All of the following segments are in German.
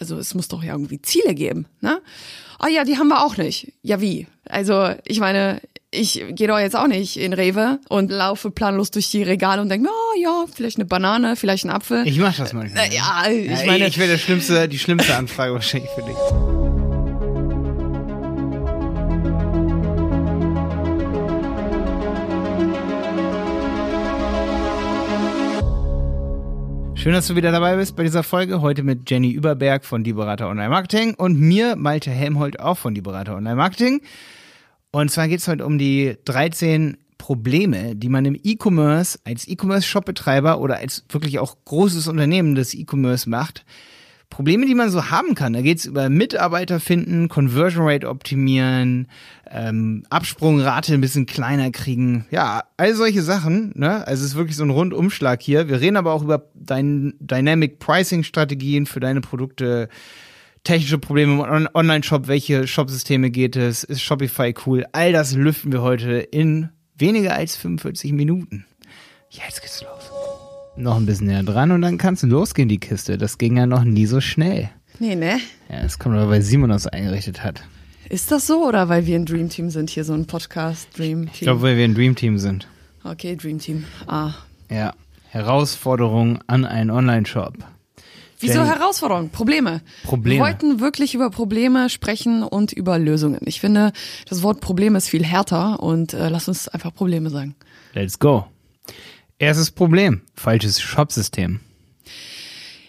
also es muss doch ja irgendwie Ziele geben, ne? Ah ja, die haben wir auch nicht. Ja, wie? Also, ich meine, ich gehe doch jetzt auch nicht in Rewe und laufe planlos durch die Regale und denke, oh ja, vielleicht eine Banane, vielleicht ein Apfel. Ich mach das manchmal. Ja, ich meine, ich wäre der schlimmste, die schlimmste Anfrage wahrscheinlich für dich. Schön, dass du wieder dabei bist bei dieser Folge. Heute mit Jenny Überberg von Die Berater Online Marketing und mir, Malte Helmholt, auch von Die Berater Online Marketing. Und zwar geht es heute um die 13 Probleme, die man im E-Commerce als E-Commerce-Shop-Betreiber oder als wirklich auch großes Unternehmen des E-Commerce macht, Probleme, die man so haben kann. Da geht's über Mitarbeiter finden, Conversion Rate optimieren, ähm, Absprungrate ein bisschen kleiner kriegen. Ja, all solche Sachen. Ne? Also es ist wirklich so ein Rundumschlag hier. Wir reden aber auch über dein Dynamic Pricing Strategien für deine Produkte, technische Probleme im Online-Shop, welche Shopsysteme geht es, ist Shopify cool. All das lüften wir heute in weniger als 45 Minuten. Jetzt geht's los noch ein bisschen näher dran und dann kannst du losgehen, die Kiste. Das ging ja noch nie so schnell. Nee, ne? Ja, das kommt aber, weil Simon das eingerichtet hat. Ist das so oder weil wir ein Dream Team sind, hier so ein Podcast Dream Team? Ich glaube, weil wir ein Dream Team sind. Okay, Dream Team. Ah. Ja. Herausforderung an einen Online-Shop. Wieso Jenny. Herausforderungen? Probleme. Probleme. Wir wollten wirklich über Probleme sprechen und über Lösungen. Ich finde, das Wort Problem ist viel härter und äh, lass uns einfach Probleme sagen. Let's go. Erstes Problem, falsches Shopsystem.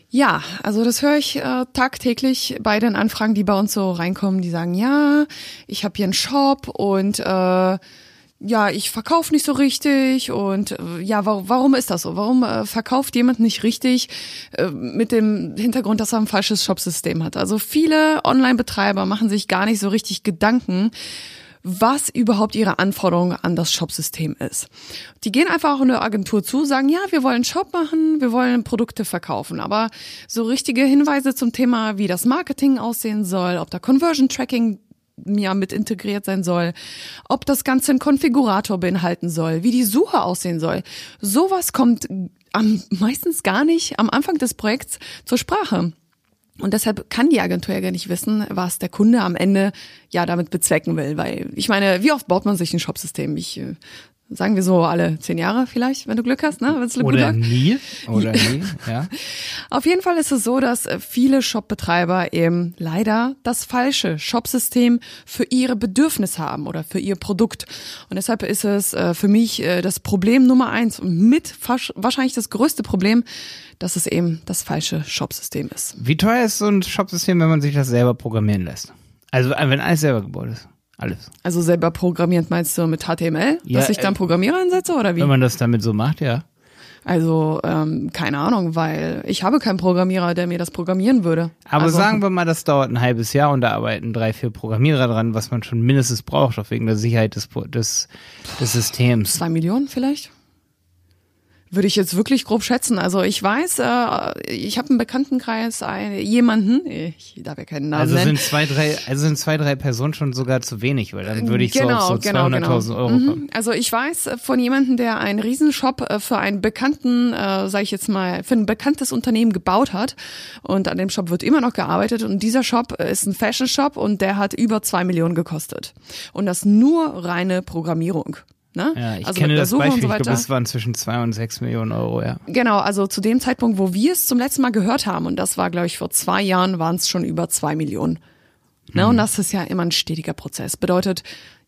Ja, also das höre ich äh, tagtäglich bei den Anfragen, die bei uns so reinkommen, die sagen, ja, ich habe hier einen Shop und äh, ja, ich verkaufe nicht so richtig und äh, ja, warum, warum ist das so? Warum äh, verkauft jemand nicht richtig äh, mit dem Hintergrund, dass er ein falsches Shopsystem hat? Also viele Online-Betreiber machen sich gar nicht so richtig Gedanken, was überhaupt ihre Anforderung an das Shopsystem ist. Die gehen einfach auch in eine Agentur zu, sagen, ja, wir wollen Shop machen, wir wollen Produkte verkaufen, aber so richtige Hinweise zum Thema, wie das Marketing aussehen soll, ob da Conversion Tracking ja mit integriert sein soll, ob das Ganze einen Konfigurator beinhalten soll, wie die Suche aussehen soll. Sowas kommt am, meistens gar nicht am Anfang des Projekts zur Sprache. Und deshalb kann die Agentur ja gar nicht wissen, was der Kunde am Ende ja damit bezwecken will. Weil ich meine, wie oft baut man sich ein Shopsystem? Ich äh, sagen wir so alle zehn Jahre vielleicht, wenn du Glück hast, ne? Wenn's Oder gut nie. Oder nie, ja. Auf jeden Fall ist es so, dass äh, viele Shopbetreiber eben leider das falsche Shopsystem für ihre Bedürfnisse haben oder für ihr Produkt. Und deshalb ist es äh, für mich das Problem Nummer eins und mit wahrscheinlich das größte Problem, dass es eben das falsche Shopsystem ist. Wie teuer ist so ein Shopsystem, wenn man sich das selber programmieren lässt? Also wenn alles selber gebaut ist. Alles. Also selber programmiert meinst du mit HTML, ja, dass ich dann äh, Programmierer einsetze oder wie? Wenn man das damit so macht, ja. Also ähm, keine Ahnung, weil ich habe keinen Programmierer, der mir das programmieren würde. Aber also, sagen wir mal, das dauert ein halbes Jahr und da arbeiten drei, vier Programmierer dran, was man schon mindestens braucht, auch wegen der Sicherheit des, des, des Systems. Zwei Millionen vielleicht? Würde ich jetzt wirklich grob schätzen. Also ich weiß, äh, ich habe im Bekanntenkreis einen, jemanden, ich darf ja keinen Namen also nennen. Sind zwei, drei, also sind zwei, drei Personen schon sogar zu wenig, weil dann würde ich genau, so auf so 200.000 genau, genau. Euro mhm. kommen. Also ich weiß von jemandem, der einen Riesenshop äh, für einen bekannten, äh, sage ich jetzt mal, für ein bekanntes Unternehmen gebaut hat und an dem Shop wird immer noch gearbeitet und dieser Shop ist ein Fashion Shop und der hat über zwei Millionen gekostet und das nur reine Programmierung. Ne? Ja, ich also kenne das Beispiel, so ich glaube, es waren zwischen zwei und sechs Millionen Euro, ja. Genau, also zu dem Zeitpunkt, wo wir es zum letzten Mal gehört haben, und das war, glaube ich, vor zwei Jahren, waren es schon über zwei Millionen. Ne? Mhm. Und das ist ja immer ein stetiger Prozess. Bedeutet,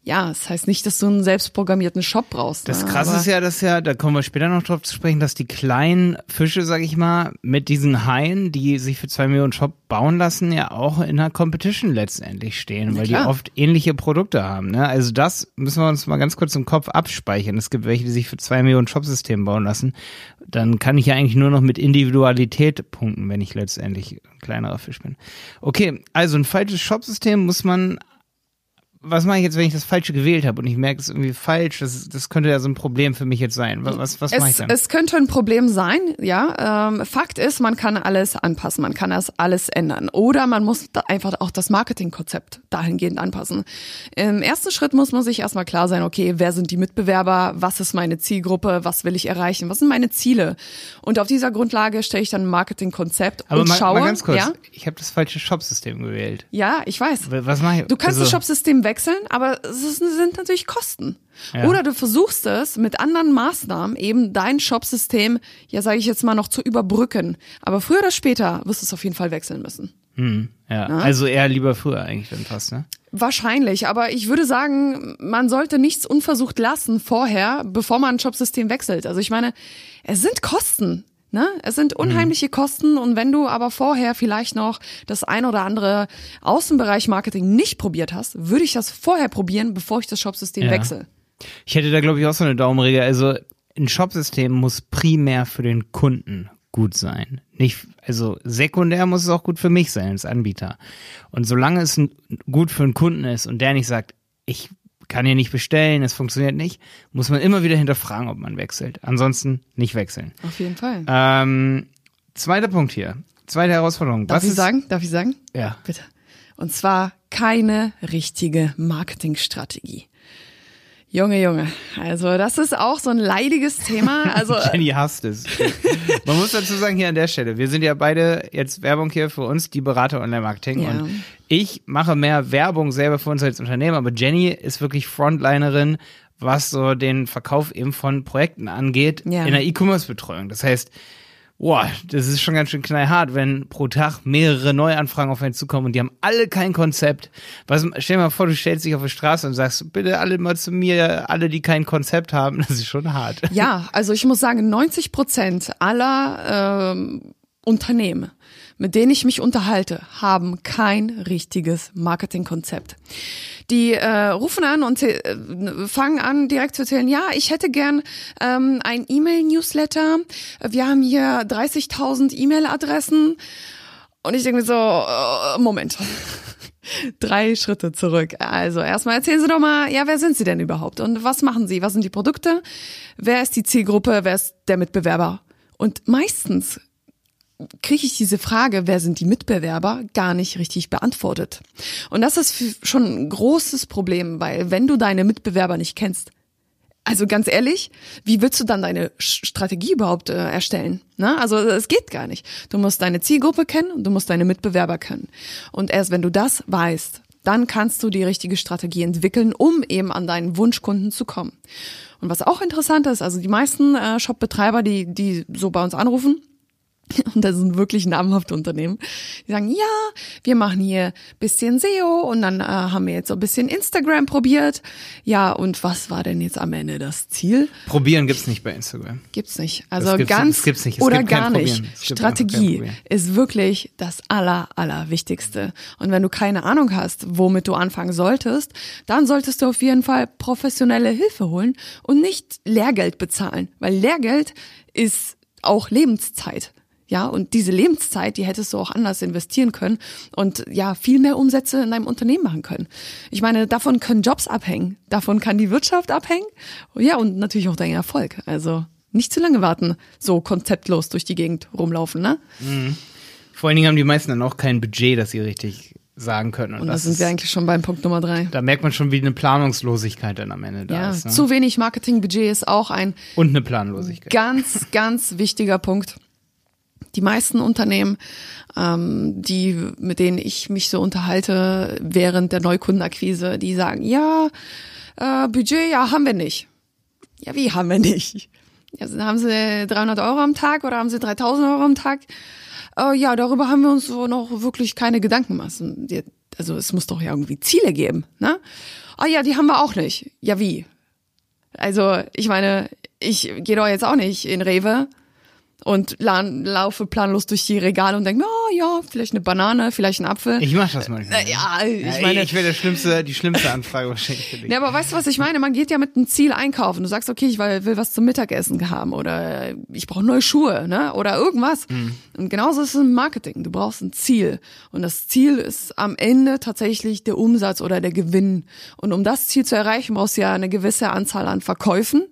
ja, das heißt nicht, dass du einen selbstprogrammierten Shop brauchst. Das ne? krasse ist ja, dass ja, da kommen wir später noch drauf zu sprechen, dass die kleinen Fische, sag ich mal, mit diesen Haien, die sich für zwei Millionen Shop bauen lassen, ja auch in einer Competition letztendlich stehen, Na weil klar. die oft ähnliche Produkte haben. Ne? Also das müssen wir uns mal ganz kurz im Kopf abspeichern. Es gibt welche, die sich für zwei Millionen Shopsystem bauen lassen. Dann kann ich ja eigentlich nur noch mit Individualität punkten, wenn ich letztendlich ein kleinerer Fisch bin. Okay, also ein falsches Shopsystem muss man was mache ich jetzt, wenn ich das Falsche gewählt habe und ich merke, es ist irgendwie falsch? Das, das könnte ja so ein Problem für mich jetzt sein. Was, was, mache ich Es, dann? es könnte ein Problem sein, ja. Ähm, Fakt ist, man kann alles anpassen, man kann das alles ändern. Oder man muss da einfach auch das Marketingkonzept dahingehend anpassen. Im ersten Schritt muss man sich erstmal klar sein, okay, wer sind die Mitbewerber, was ist meine Zielgruppe, was will ich erreichen, was sind meine Ziele? Und auf dieser Grundlage stelle ich dann ein Marketingkonzept Aber und mal, schaue. mal ganz kurz, Ja, ich habe das falsche Shopsystem gewählt. ja, ich weiß. Was mache ich? Du kannst also, das Shopsystem wechseln, aber es sind natürlich Kosten. Ja. Oder du versuchst es mit anderen Maßnahmen eben dein Shopsystem, ja sage ich jetzt mal noch zu überbrücken. Aber früher oder später wirst du es auf jeden Fall wechseln müssen. Hm, ja, also eher lieber früher eigentlich dann fast, ne? Wahrscheinlich, aber ich würde sagen, man sollte nichts unversucht lassen vorher, bevor man ein Shopsystem wechselt. Also ich meine, es sind Kosten. Ne? Es sind unheimliche Kosten und wenn du aber vorher vielleicht noch das ein oder andere Außenbereich Marketing nicht probiert hast, würde ich das vorher probieren, bevor ich das Shopsystem Ja. wechsle. Ich hätte da, glaube ich, auch so eine Daumenregel. Also ein Shopsystem muss primär für den Kunden gut sein. Nicht, also sekundär muss es auch gut für mich sein als Anbieter. Und solange es gut für den Kunden ist und der nicht sagt, ich kann hier nicht bestellen, es funktioniert nicht, muss man immer wieder hinterfragen, ob man wechselt. Ansonsten nicht wechseln. Auf jeden Fall. Ähm, zweiter Punkt hier. Zweite Herausforderung. Darf Was ich ist, sagen? Darf ich sagen? Ja. Bitte. Und zwar keine richtige Marketingstrategie. Junge, Junge. Also das ist auch so ein leidiges Thema. Also Jenny hasst es. Man muss dazu sagen, hier an der Stelle, wir sind ja beide jetzt Werbung hier für uns, die Berater Online-Marketing. Ja. Und ich mache mehr Werbung selber für uns als Unternehmen, aber Jenny ist wirklich Frontlinerin, was so den Verkauf eben von Projekten angeht Ja. in der E-Commerce-Betreuung. Das heißt, Boah, das ist schon ganz schön knallhart, wenn pro Tag mehrere Neuanfragen auf einen zukommen und die haben alle kein Konzept. Was, stell dir mal vor, du stellst dich auf die Straße und sagst, bitte alle mal zu mir, alle, die kein Konzept haben. Das ist schon hart. Ja, also ich muss sagen, 90 Prozent aller ähm, Unternehmen, mit denen ich mich unterhalte, haben kein richtiges Marketingkonzept. Die äh, rufen an und äh, fangen an direkt zu erzählen, ja, ich hätte gern ähm, ein E-Mail-Newsletter. Wir haben hier 30.000 E-Mail-Adressen. Und ich denke mir so, äh, Moment. Drei Schritte zurück. Also erstmal erzählen Sie doch mal, ja, wer sind Sie denn überhaupt? Und was machen Sie? Was sind die Produkte? Wer ist die Zielgruppe? Wer ist der Mitbewerber? Und meistens kriege ich diese Frage, wer sind die Mitbewerber, gar nicht richtig beantwortet. Und das ist schon ein großes Problem, weil wenn du deine Mitbewerber nicht kennst, also ganz ehrlich, wie willst du dann deine Strategie überhaupt äh, erstellen? Ne? Also es geht gar nicht. Du musst deine Zielgruppe kennen und du musst deine Mitbewerber kennen. Und erst wenn du das weißt, dann kannst du die richtige Strategie entwickeln, um eben an deinen Wunschkunden zu kommen. Und was auch interessant ist, also die meisten äh, Shop-Betreiber, die, die so bei uns anrufen, und das sind wirklich namhafte Unternehmen. Die sagen, ja, wir machen hier bisschen SEO und dann äh, haben wir jetzt so ein bisschen Instagram probiert. Ja, und was war denn jetzt am Ende das Ziel? Probieren gibt's nicht bei Instagram. Gibt's nicht. Also gibt's- ganz gibt's nicht. Es oder gar nicht. Strategie ist wirklich das aller, aller Wichtigste. Und wenn du keine Ahnung hast, womit du anfangen solltest, dann solltest du auf jeden Fall professionelle Hilfe holen und nicht Lehrgeld bezahlen, weil Lehrgeld ist auch Lebenszeit. Ja, und diese Lebenszeit, die hättest du auch anders investieren können und ja, viel mehr Umsätze in deinem Unternehmen machen können. Ich meine, davon können Jobs abhängen, davon kann die Wirtschaft abhängen, ja, und natürlich auch dein Erfolg. Also nicht zu lange warten, so konzeptlos durch die Gegend rumlaufen, ne? Vor allen Dingen haben die meisten dann auch kein Budget, das sie richtig sagen können. Und, Und da das sind ist, wir eigentlich schon beim Punkt Nummer drei. da merkt man schon, wie eine Planungslosigkeit dann am Ende da Ja, ist. Ne? zu wenig Marketingbudget ist auch ein Und eine Planlosigkeit. ganz, ganz wichtiger Punkt. Die meisten Unternehmen, ähm, die, mit denen ich mich so unterhalte während der Neukundenakquise, die sagen, ja, äh, Budget, ja, haben wir nicht. Ja, wie haben wir nicht? Ja, haben sie 300 Euro am Tag oder haben sie 3000 Euro am Tag? Äh, ja, darüber haben wir uns so noch wirklich keine Gedanken gemacht. Also es muss doch ja irgendwie Ziele geben, ne? Ah ja, die haben wir auch nicht. Ja, wie? Also, ich meine, ich gehe doch jetzt auch nicht in Rewe und la laufe planlos durch die Regale und denke, oh ja, vielleicht eine Banane, vielleicht ein Apfel. Ich mach das manchmal. Äh, ja, ich meine, ich der schlimmste, die schlimmste Anfrage wahrscheinlich für dich. ja, aber weißt du, was ich meine? Man geht ja mit einem Ziel einkaufen. Du sagst, okay, ich will will was zum Mittagessen haben oder ich brauche neue Schuhe, ne? Oder irgendwas. Und genauso ist es im Marketing. Du brauchst ein Ziel. Und das Ziel ist am Ende tatsächlich der Umsatz oder der Gewinn. Und um das Ziel zu erreichen, brauchst du ja eine gewisse Anzahl an Verkäufen.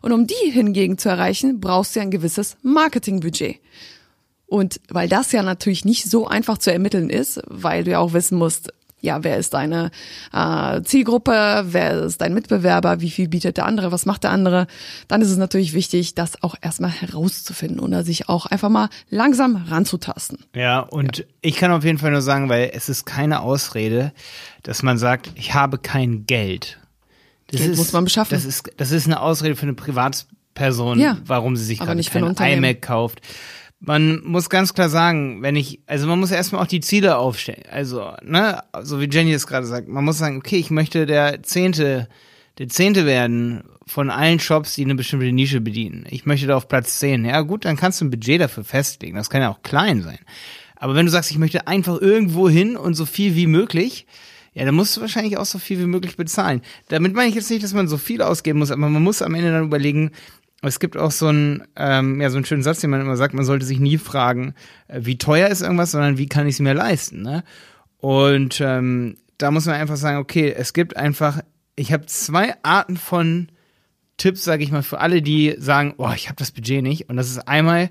Und um die hingegen zu erreichen, brauchst du ja ein gewisses Marketingbudget. Und weil das ja natürlich nicht so einfach zu ermitteln ist, weil du ja auch wissen musst, ja, wer ist deine äh, Zielgruppe, wer ist dein Mitbewerber, wie viel bietet der andere, was macht der andere, dann ist es natürlich wichtig, das auch erstmal herauszufinden oder sich auch einfach mal langsam ranzutasten. Ja, und ich kann auf jeden Fall nur sagen, weil es ist keine Ausrede, dass man sagt, ich habe kein Geld. Das Geld ist, muss man beschaffen. Das ist, das ist eine Ausrede für eine Privatperson, Ja, warum sie sich gerade nicht für ein kein iMac kauft. Man muss ganz klar sagen, wenn ich, also man muss erstmal auch die Ziele aufstellen. Also, ne, so wie Jenny es gerade sagt, man muss sagen, okay, ich möchte der Zehnte, der Zehnte werden von allen Shops, die eine bestimmte Nische bedienen. Ich möchte da auf Platz 10. Ja gut, dann kannst du ein Budget dafür festlegen. Das kann ja auch klein sein. Aber wenn du sagst, ich möchte einfach irgendwo hin und so viel wie möglich, ja, dann musst du wahrscheinlich auch so viel wie möglich bezahlen. Damit meine ich jetzt nicht, dass man so viel ausgeben muss, aber man muss am Ende dann überlegen, es gibt auch so einen, ähm, ja, so einen schönen Satz, den man immer sagt, man sollte sich nie fragen, äh, wie teuer ist irgendwas, sondern wie kann ich es mir leisten, ne? Und ähm, da muss man einfach sagen, okay, es gibt einfach, ich habe zwei Arten von Tipps, sage ich mal, für alle, die sagen, oh, ich habe das Budget nicht. Und das ist einmal,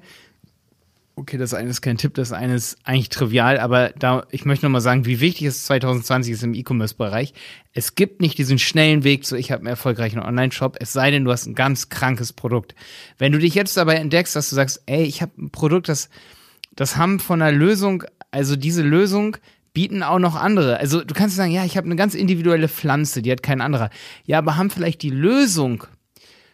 okay, das eine ist kein Tipp, das eine ist eigentlich trivial, aber da, ich möchte nochmal sagen, wie wichtig es 2020 ist im E-Commerce-Bereich. Es gibt nicht diesen schnellen Weg zu, ich habe einen erfolgreichen Online-Shop, es sei denn, du hast ein ganz krankes Produkt. Wenn du dich jetzt dabei entdeckst, dass du sagst, ey, ich habe ein Produkt, das, das haben von der Lösung, also diese Lösung bieten auch noch andere. Also du kannst sagen, ja, ich habe eine ganz individuelle Pflanze, die hat kein anderer. Ja, aber haben vielleicht die Lösung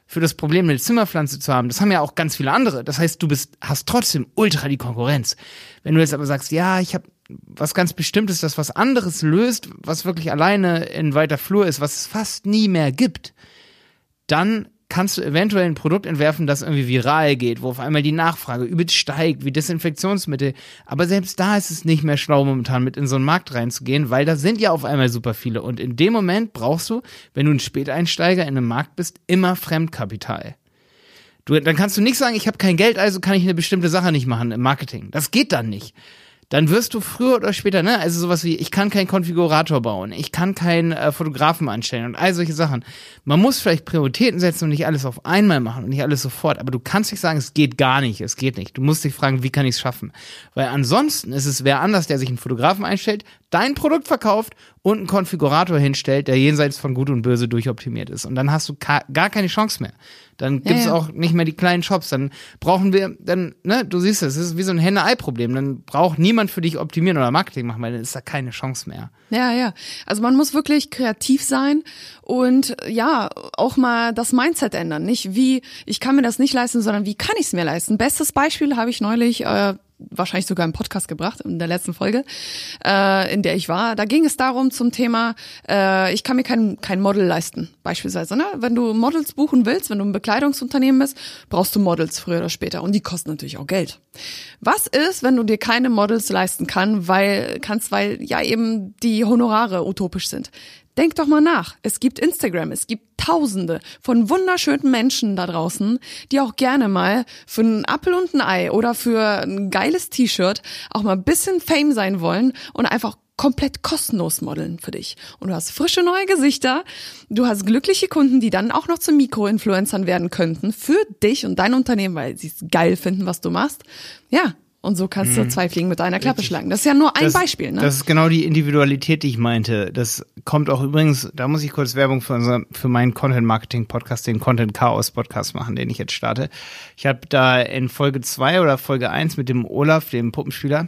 für das Problem, eine Zimmerpflanze zu haben, das haben ja auch ganz viele andere. Das heißt, du bist, hast trotzdem ultra die Konkurrenz. Wenn du jetzt aber sagst, ja, ich habe was ganz Bestimmtes, das was anderes löst, was wirklich alleine in weiter Flur ist, was es fast nie mehr gibt, dann kannst du eventuell ein Produkt entwerfen, das irgendwie viral geht, wo auf einmal die Nachfrage übelst steigt, wie Desinfektionsmittel. Aber selbst da ist es nicht mehr schlau, momentan mit in so einen Markt reinzugehen, weil da sind ja auf einmal super viele. Und in dem Moment brauchst du, wenn du ein Späteinsteiger in einem Markt bist, immer Fremdkapital. Du, dann kannst du nicht sagen, ich habe kein Geld, also kann ich eine bestimmte Sache nicht machen im Marketing. Das geht dann nicht. Dann wirst du früher oder später, ne, also sowas wie, ich kann keinen Konfigurator bauen, ich kann keinen äh, Fotografen anstellen und all solche Sachen. Man muss vielleicht Prioritäten setzen und nicht alles auf einmal machen und nicht alles sofort, aber du kannst nicht sagen, es geht gar nicht, es geht nicht. Du musst dich fragen, wie kann ich es schaffen? Weil ansonsten ist es wer anders, der sich einen Fotografen einstellt, dein Produkt verkauft und einen Konfigurator hinstellt, der jenseits von Gut und Böse durchoptimiert ist. Und dann hast du gar keine Chance mehr. Dann gibt es ja. auch nicht mehr die kleinen Shops. Dann brauchen wir, dann, ne, du siehst es, es ist wie so ein Henne-Ei-Problem. Dann braucht niemand für dich optimieren oder Marketing machen, weil dann ist da keine Chance mehr. Ja, ja. Also man muss wirklich kreativ sein und ja, auch mal das Mindset ändern. Nicht wie, ich kann mir das nicht leisten, sondern wie kann ich es mir leisten? Bestes Beispiel habe ich neulich, äh, wahrscheinlich sogar im Podcast gebracht, in der letzten Folge, äh, in der ich war. Da ging es darum zum Thema, äh, ich kann mir kein, kein Model leisten, beispielsweise. Ne? Wenn du Models buchen willst, wenn du ein Bekleidungsunternehmen bist, brauchst du Models früher oder später. Und die kosten natürlich auch Geld. Was ist, wenn du dir keine Models leisten kann, weil, kannst, weil ja eben die Honorare utopisch sind? Denk doch mal nach. Es gibt Instagram, es gibt Tausende von wunderschönen Menschen da draußen, die auch gerne mal für einen Apfel und ein Ei oder für ein geiles T-Shirt auch mal ein bisschen Fame sein wollen und einfach komplett kostenlos modeln für dich. Und du hast frische neue Gesichter, du hast glückliche Kunden, die dann auch noch zu Mikroinfluencern werden könnten für dich und dein Unternehmen, weil sie es geil finden, was du machst. Ja, und so kannst du zwei Fliegen mit einer Klappe schlagen. Das ist ja nur ein das, Beispiel, ne? Das ist genau die Individualität, die ich meinte. Das kommt auch übrigens, da muss ich kurz Werbung für, unser, für meinen Content-Marketing-Podcast, den Content-Chaos-Podcast machen, den ich jetzt starte. Ich habe da in Folge zwei oder Folge eins mit dem Olaf, dem Puppenspieler,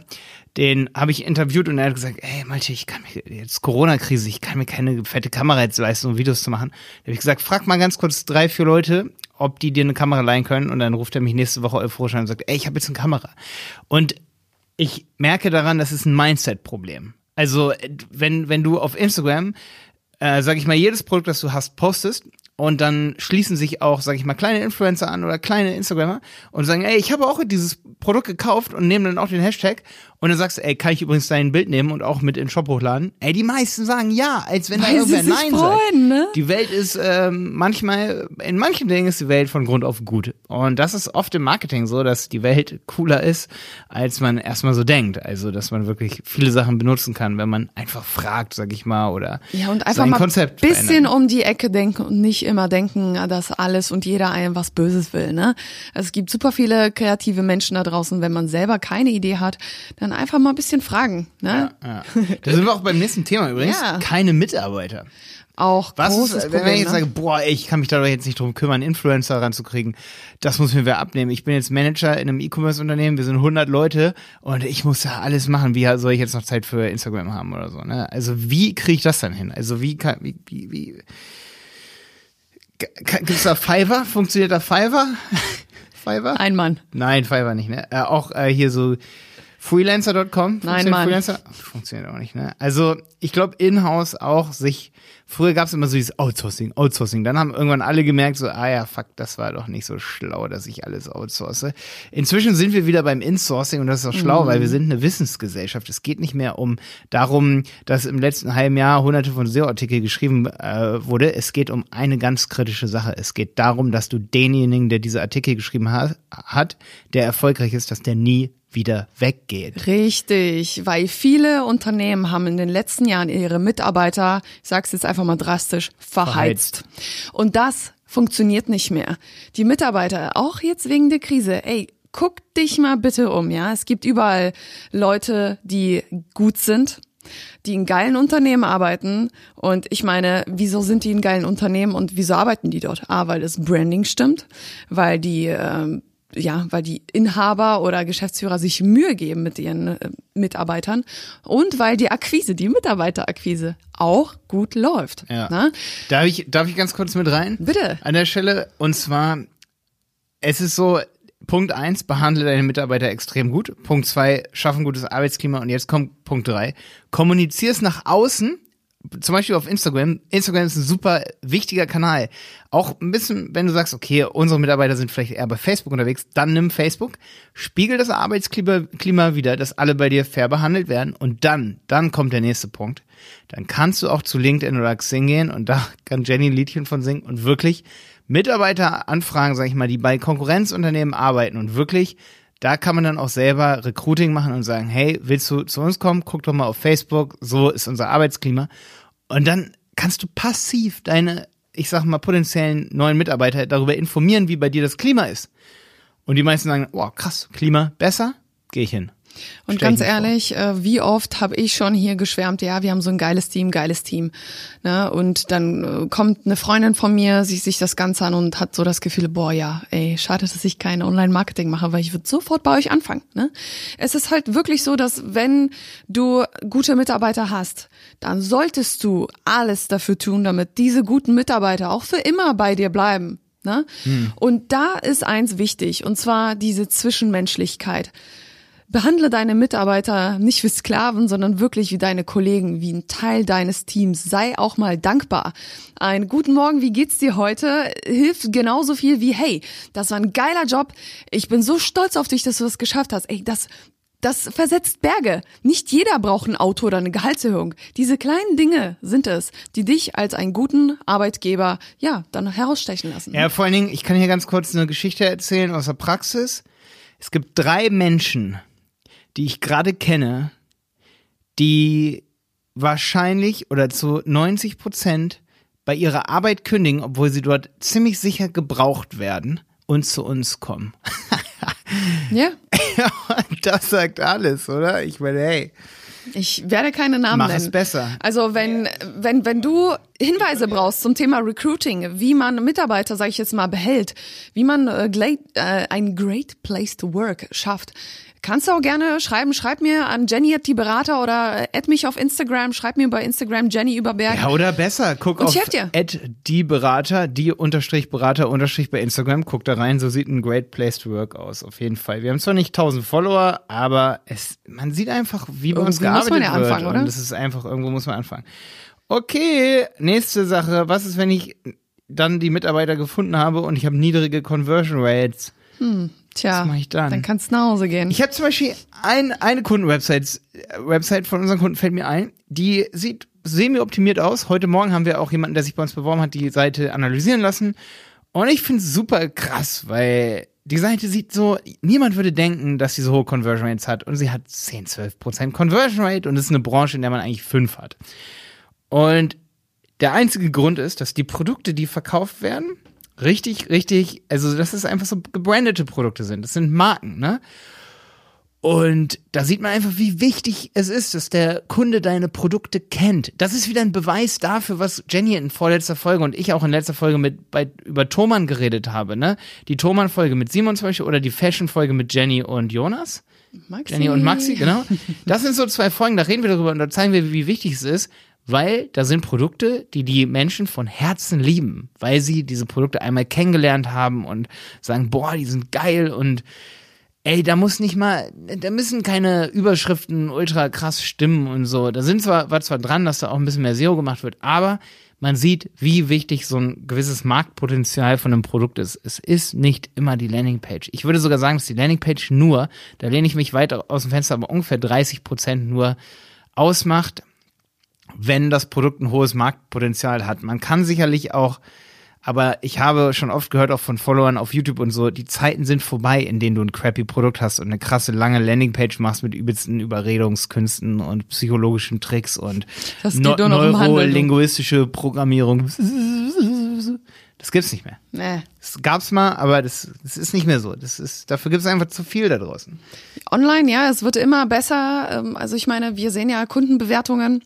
den habe ich interviewt und er hat gesagt, ey Malte, ich kann mir jetzt Corona-Krise, ich kann mir keine fette Kamera jetzt leisten, um Videos zu machen. Da habe ich gesagt, frag mal ganz kurz drei, vier Leute, ob die dir eine Kamera leihen können und dann ruft er mich nächste Woche euphorisch an und sagt, ey, ich habe jetzt eine Kamera. Und ich merke daran, das ist ein Mindset-Problem. Also, wenn, wenn du auf Instagram, äh, sag ich mal, jedes Produkt, das du hast, postest und dann schließen sich auch, sag ich mal, kleine Influencer an oder kleine Instagrammer und sagen, ey, ich habe auch dieses Produkt gekauft und nehmen dann auch den Hashtag und dann sagst du, ey, kann ich übrigens dein Bild nehmen und auch mit in den Shop hochladen? Ey, die meisten sagen ja, als wenn Weil da irgendwer Nein sagt. ne? Die Welt ist ähm, manchmal, in manchen Dingen ist die Welt von Grund auf gut. Und das ist oft im Marketing so, dass die Welt cooler ist, als man erstmal so denkt. Also, dass man wirklich viele Sachen benutzen kann, wenn man einfach fragt, sag ich mal, oder Ja, und einfach sein mal ein bisschen verändern. um die Ecke denken und nicht immer denken, dass alles und jeder einem was Böses will. Ne? Es gibt super viele kreative Menschen da draußen. Wenn man selber keine Idee hat, dann einfach mal ein bisschen fragen. Ne? Ja. Da sind wir auch beim nächsten Thema übrigens. Ja. Keine Mitarbeiter. Auch Was großes ist, wenn Problem. ich jetzt ne? sage, boah, ey, ich kann mich da doch jetzt nicht drum kümmern, Influencer ranzukriegen, das muss mir wer abnehmen. Ich bin jetzt Manager in einem E-Commerce-Unternehmen, wir sind 100 Leute und ich muss da alles machen. Wie soll ich jetzt noch Zeit für Instagram haben oder so? Ne? Also wie kriege ich das dann hin? Also wie kann, wie, wie, wie Gibt es da Fiverr? Funktioniert da Fiverr? Fiverr? Ein Mann. Nein, Fiverr nicht, ne? Äh, auch äh, hier so Freelancer.com. Nein, Mann. Freelancer? Funktioniert auch nicht, ne? Also, ich glaube, in-house auch sich, früher gab es immer so dieses Outsourcing, Outsourcing. Dann haben irgendwann alle gemerkt, so, ah ja, fuck, das war doch nicht so schlau, dass ich alles outsource. Inzwischen sind wir wieder beim Insourcing und das ist auch schlau, weil wir Mhm. sind eine Wissensgesellschaft. Es geht nicht mehr um darum, dass im letzten halben Jahr hunderte von SEO-Artikel geschrieben äh, wurde. Es geht um eine ganz kritische Sache. Es geht darum, dass du denjenigen, der diese Artikel geschrieben ha hat, der erfolgreich ist, dass der nie wieder weggeht. Richtig, weil viele Unternehmen haben in den letzten Jahren ihre Mitarbeiter, ich sag's jetzt einfach mal drastisch, verheizt. Und das funktioniert nicht mehr. Die Mitarbeiter, auch jetzt wegen der Krise, ey, guck dich mal bitte um, ja. Es gibt überall Leute, die gut sind, die in geilen Unternehmen arbeiten. Und ich meine, wieso sind die in geilen Unternehmen und wieso arbeiten die dort? A, weil das Branding stimmt, weil die ähm, ja, weil die Inhaber oder Geschäftsführer sich Mühe geben mit ihren äh, Mitarbeitern und weil die Akquise, die Mitarbeiterakquise auch gut läuft. Ja. Ne? Darf ich, darf ich ganz kurz mit rein? Bitte. An der Stelle. Und zwar, es ist so, Punkt eins, behandle deine Mitarbeiter extrem gut. Punkt zwei, schaff ein gutes Arbeitsklima. Und jetzt kommt Punkt drei, kommunizier es nach außen. Zum Beispiel auf Instagram. Instagram ist ein super wichtiger Kanal. Auch ein bisschen, wenn du sagst, okay, unsere Mitarbeiter sind vielleicht eher bei Facebook unterwegs, dann nimm Facebook, spiegel das Arbeitsklima Klima wieder, dass alle bei dir fair behandelt werden und dann, dann kommt der nächste Punkt. Dann kannst du auch zu LinkedIn oder Xing gehen und da kann Jenny ein Liedchen von singen und wirklich Mitarbeiter anfragen, sag ich mal, die bei Konkurrenzunternehmen arbeiten und wirklich da kann man dann auch selber Recruiting machen und sagen, hey, willst du zu uns kommen? Guck doch mal auf Facebook, so ist unser Arbeitsklima. Und dann kannst du passiv deine, ich sag mal, potenziellen neuen Mitarbeiter darüber informieren, wie bei dir das Klima ist. Und die meisten sagen, wow, krass, Klima besser, gehe ich hin. Und Stell ganz mir vor. ehrlich, äh, wie oft habe ich schon hier geschwärmt, ja, wir haben so ein geiles Team, geiles Team. Ne? Und dann äh, kommt eine Freundin von mir, sieht sich das Ganze an und hat so das Gefühl, boah, ja, ey, schade, dass ich kein Online-Marketing mache, weil ich würde sofort bei euch anfangen. Ne? Es ist halt wirklich so, dass wenn du gute Mitarbeiter hast, dann solltest du alles dafür tun, damit diese guten Mitarbeiter auch für immer bei dir bleiben. Ne? Und da ist eins wichtig, und zwar diese Zwischenmenschlichkeit. Behandle deine Mitarbeiter nicht wie Sklaven, sondern wirklich wie deine Kollegen, wie ein Teil deines Teams. Sei auch mal dankbar. Ein guten Morgen, wie geht's dir heute? Hilft genauso viel wie, hey, das war ein geiler Job. Ich bin so stolz auf dich, dass du das geschafft hast. Ey, das, das versetzt Berge. Nicht jeder braucht ein Auto oder eine Gehaltserhöhung. Diese kleinen Dinge sind es, die dich als einen guten Arbeitgeber, ja, dann herausstechen lassen. Ja, vor allen Dingen, ich kann hier ganz kurz eine Geschichte erzählen aus der Praxis. Es gibt drei Menschen, die ich gerade kenne, die wahrscheinlich oder zu 90 Prozent bei ihrer Arbeit kündigen, obwohl sie dort ziemlich sicher gebraucht werden und zu uns kommen. Ja, Ja, das sagt alles, oder? Ich meine, hey, ich werde keine Namen Mach nennen. es besser. Also wenn, wenn, wenn du Hinweise brauchst zum Thema Recruiting, wie man Mitarbeiter, sage ich jetzt mal, behält, wie man äh, äh, ein Great Place to Work schafft, kannst du auch gerne schreiben. Schreib mir an Jenny at die Berater oder äh, add mich auf Instagram. Schreib mir bei Instagram Jenny Überberg. ja, oder besser, guck Und auf ich helf dir. Ad die Berater, die unterstrich Berater unterstrich bei Instagram, guck da rein, so sieht ein Great Place to Work aus, auf jeden Fall. Wir haben zwar nicht 1000 Follower, aber es, man sieht einfach, wie bei uns Irgendwie muss gearbeitet man ja wird. anfangen, oder? Und das ist einfach, irgendwo muss man anfangen. Okay, nächste Sache, was ist, wenn ich dann die Mitarbeiter gefunden habe und ich habe niedrige Conversion Rates. Tja, Was mach ich dann? dann kannst du nach Hause gehen. Ich habe zum Beispiel ein, eine Kundenwebsite, Website von unseren Kunden fällt mir ein, die sieht semi-optimiert aus. Heute Morgen haben wir auch jemanden, der sich bei uns beworben hat, die Seite analysieren lassen. Und ich finde es super krass, weil die Seite sieht so, niemand würde denken, dass sie so hohe Conversion Rates hat. Und sie hat 10, 12 Prozent Conversion Rate und es ist eine Branche, in der man eigentlich fünf hat. Und der einzige Grund ist, dass die Produkte, die verkauft werden, richtig, richtig, also dass es einfach so gebrandete Produkte sind. Das sind Marken, ne? Und da sieht man einfach, wie wichtig es ist, dass der Kunde deine Produkte kennt. Das ist wieder ein Beweis dafür, was Jenny in vorletzter Folge und ich auch in letzter Folge mit bei, über Thomann geredet habe, ne? Die Thomann-Folge mit Simon zum Beispiel oder die Fashion-Folge mit Jenny und Jonas. Maxi. Jenny und Maxi, genau. Das sind so zwei Folgen, da reden wir darüber und da zeigen wir, wie wichtig es ist, weil da sind Produkte, die die Menschen von Herzen lieben, weil sie diese Produkte einmal kennengelernt haben und sagen, boah, die sind geil und ey, da muss nicht mal, da müssen keine Überschriften ultra krass stimmen und so. Da sind zwar, war zwar dran, dass da auch ein bisschen mehr SEO gemacht wird, aber man sieht, wie wichtig so ein gewisses Marktpotenzial von einem Produkt ist. Es ist nicht immer die Landingpage. Ich würde sogar sagen, dass die Landingpage nur, da lehne ich mich weiter aus dem Fenster, aber ungefähr 30 Prozent nur ausmacht, wenn das Produkt ein hohes Marktpotenzial hat. Man kann sicherlich auch, aber ich habe schon oft gehört, auch von Followern auf YouTube und so, die Zeiten sind vorbei, in denen du ein crappy Produkt hast und eine krasse lange Landingpage machst mit übelsten Überredungskünsten und psychologischen Tricks und du. neurolinguistische Programmierung. Das gibt's nicht mehr. Nee. Das gab's mal, aber das, das ist nicht mehr so. Das ist, dafür gibt's einfach zu viel da draußen. Online, ja, es wird immer besser. Ähm, Also ich meine, wir sehen ja Kundenbewertungen.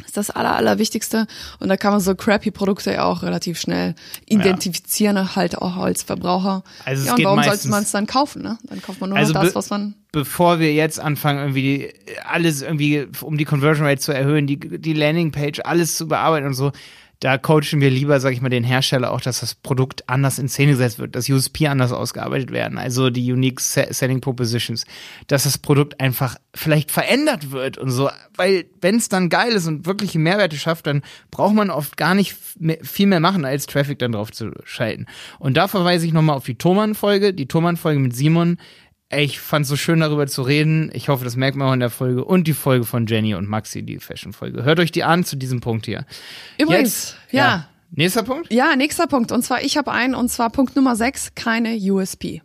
Das ist das aller, allerwichtigste. Und da kann man so crappy Produkte ja auch relativ schnell identifizieren, halt auch als Verbraucher. Also es ja, und warum sollte man es dann kaufen, ne? Dann kauft man nur Also noch das, was man. bevor wir jetzt anfangen, irgendwie alles irgendwie, um die Conversion Rate zu erhöhen, die, die Landingpage, alles zu bearbeiten und so, da coachen wir lieber, sag ich mal, den Hersteller auch, dass das Produkt anders in Szene gesetzt wird, dass USP anders ausgearbeitet werden, also die Unique Se- Selling Propositions, dass das Produkt einfach vielleicht verändert wird und so, weil wenn es dann geil ist und wirkliche Mehrwerte schafft, dann braucht man oft gar nicht mehr, viel mehr machen, als Traffic dann drauf zu schalten. Und da verweise ich nochmal auf die Thomann-Folge, die Thomann-Folge mit Simon, Ich fand so schön darüber zu reden. Ich hoffe, das merkt man auch in der Folge. Und die Folge von Jenny und Maxi, die Fashion-Folge. Hört euch die an zu diesem Punkt hier. Übrigens, ja. Nächster Punkt? Ja, nächster Punkt. Und zwar, ich habe einen, und zwar Punkt Nummer 6, keine USP.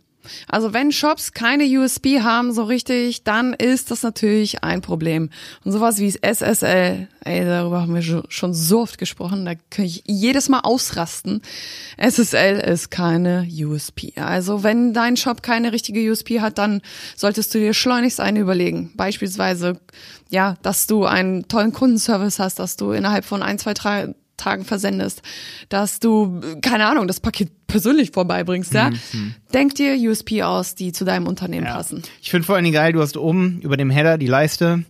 Also wenn Shops keine USP haben so richtig, dann ist das natürlich ein Problem. Und sowas wie SSL, ey, darüber haben wir schon- so oft gesprochen, da kann ich jedes Mal ausrasten. SSL ist keine USP. Also wenn dein Shop keine richtige USP hat, dann solltest du dir schleunigst eine überlegen. Beispielsweise, ja, dass du einen tollen Kundenservice hast, dass du innerhalb von ein, zwei, drei Tagen versendest, dass du, keine Ahnung, das Paket persönlich vorbeibringst, ja. Denk dir USP aus, die zu deinem Unternehmen passen. Ich finde vor allen Dingen geil, du hast oben über dem Header die Leiste.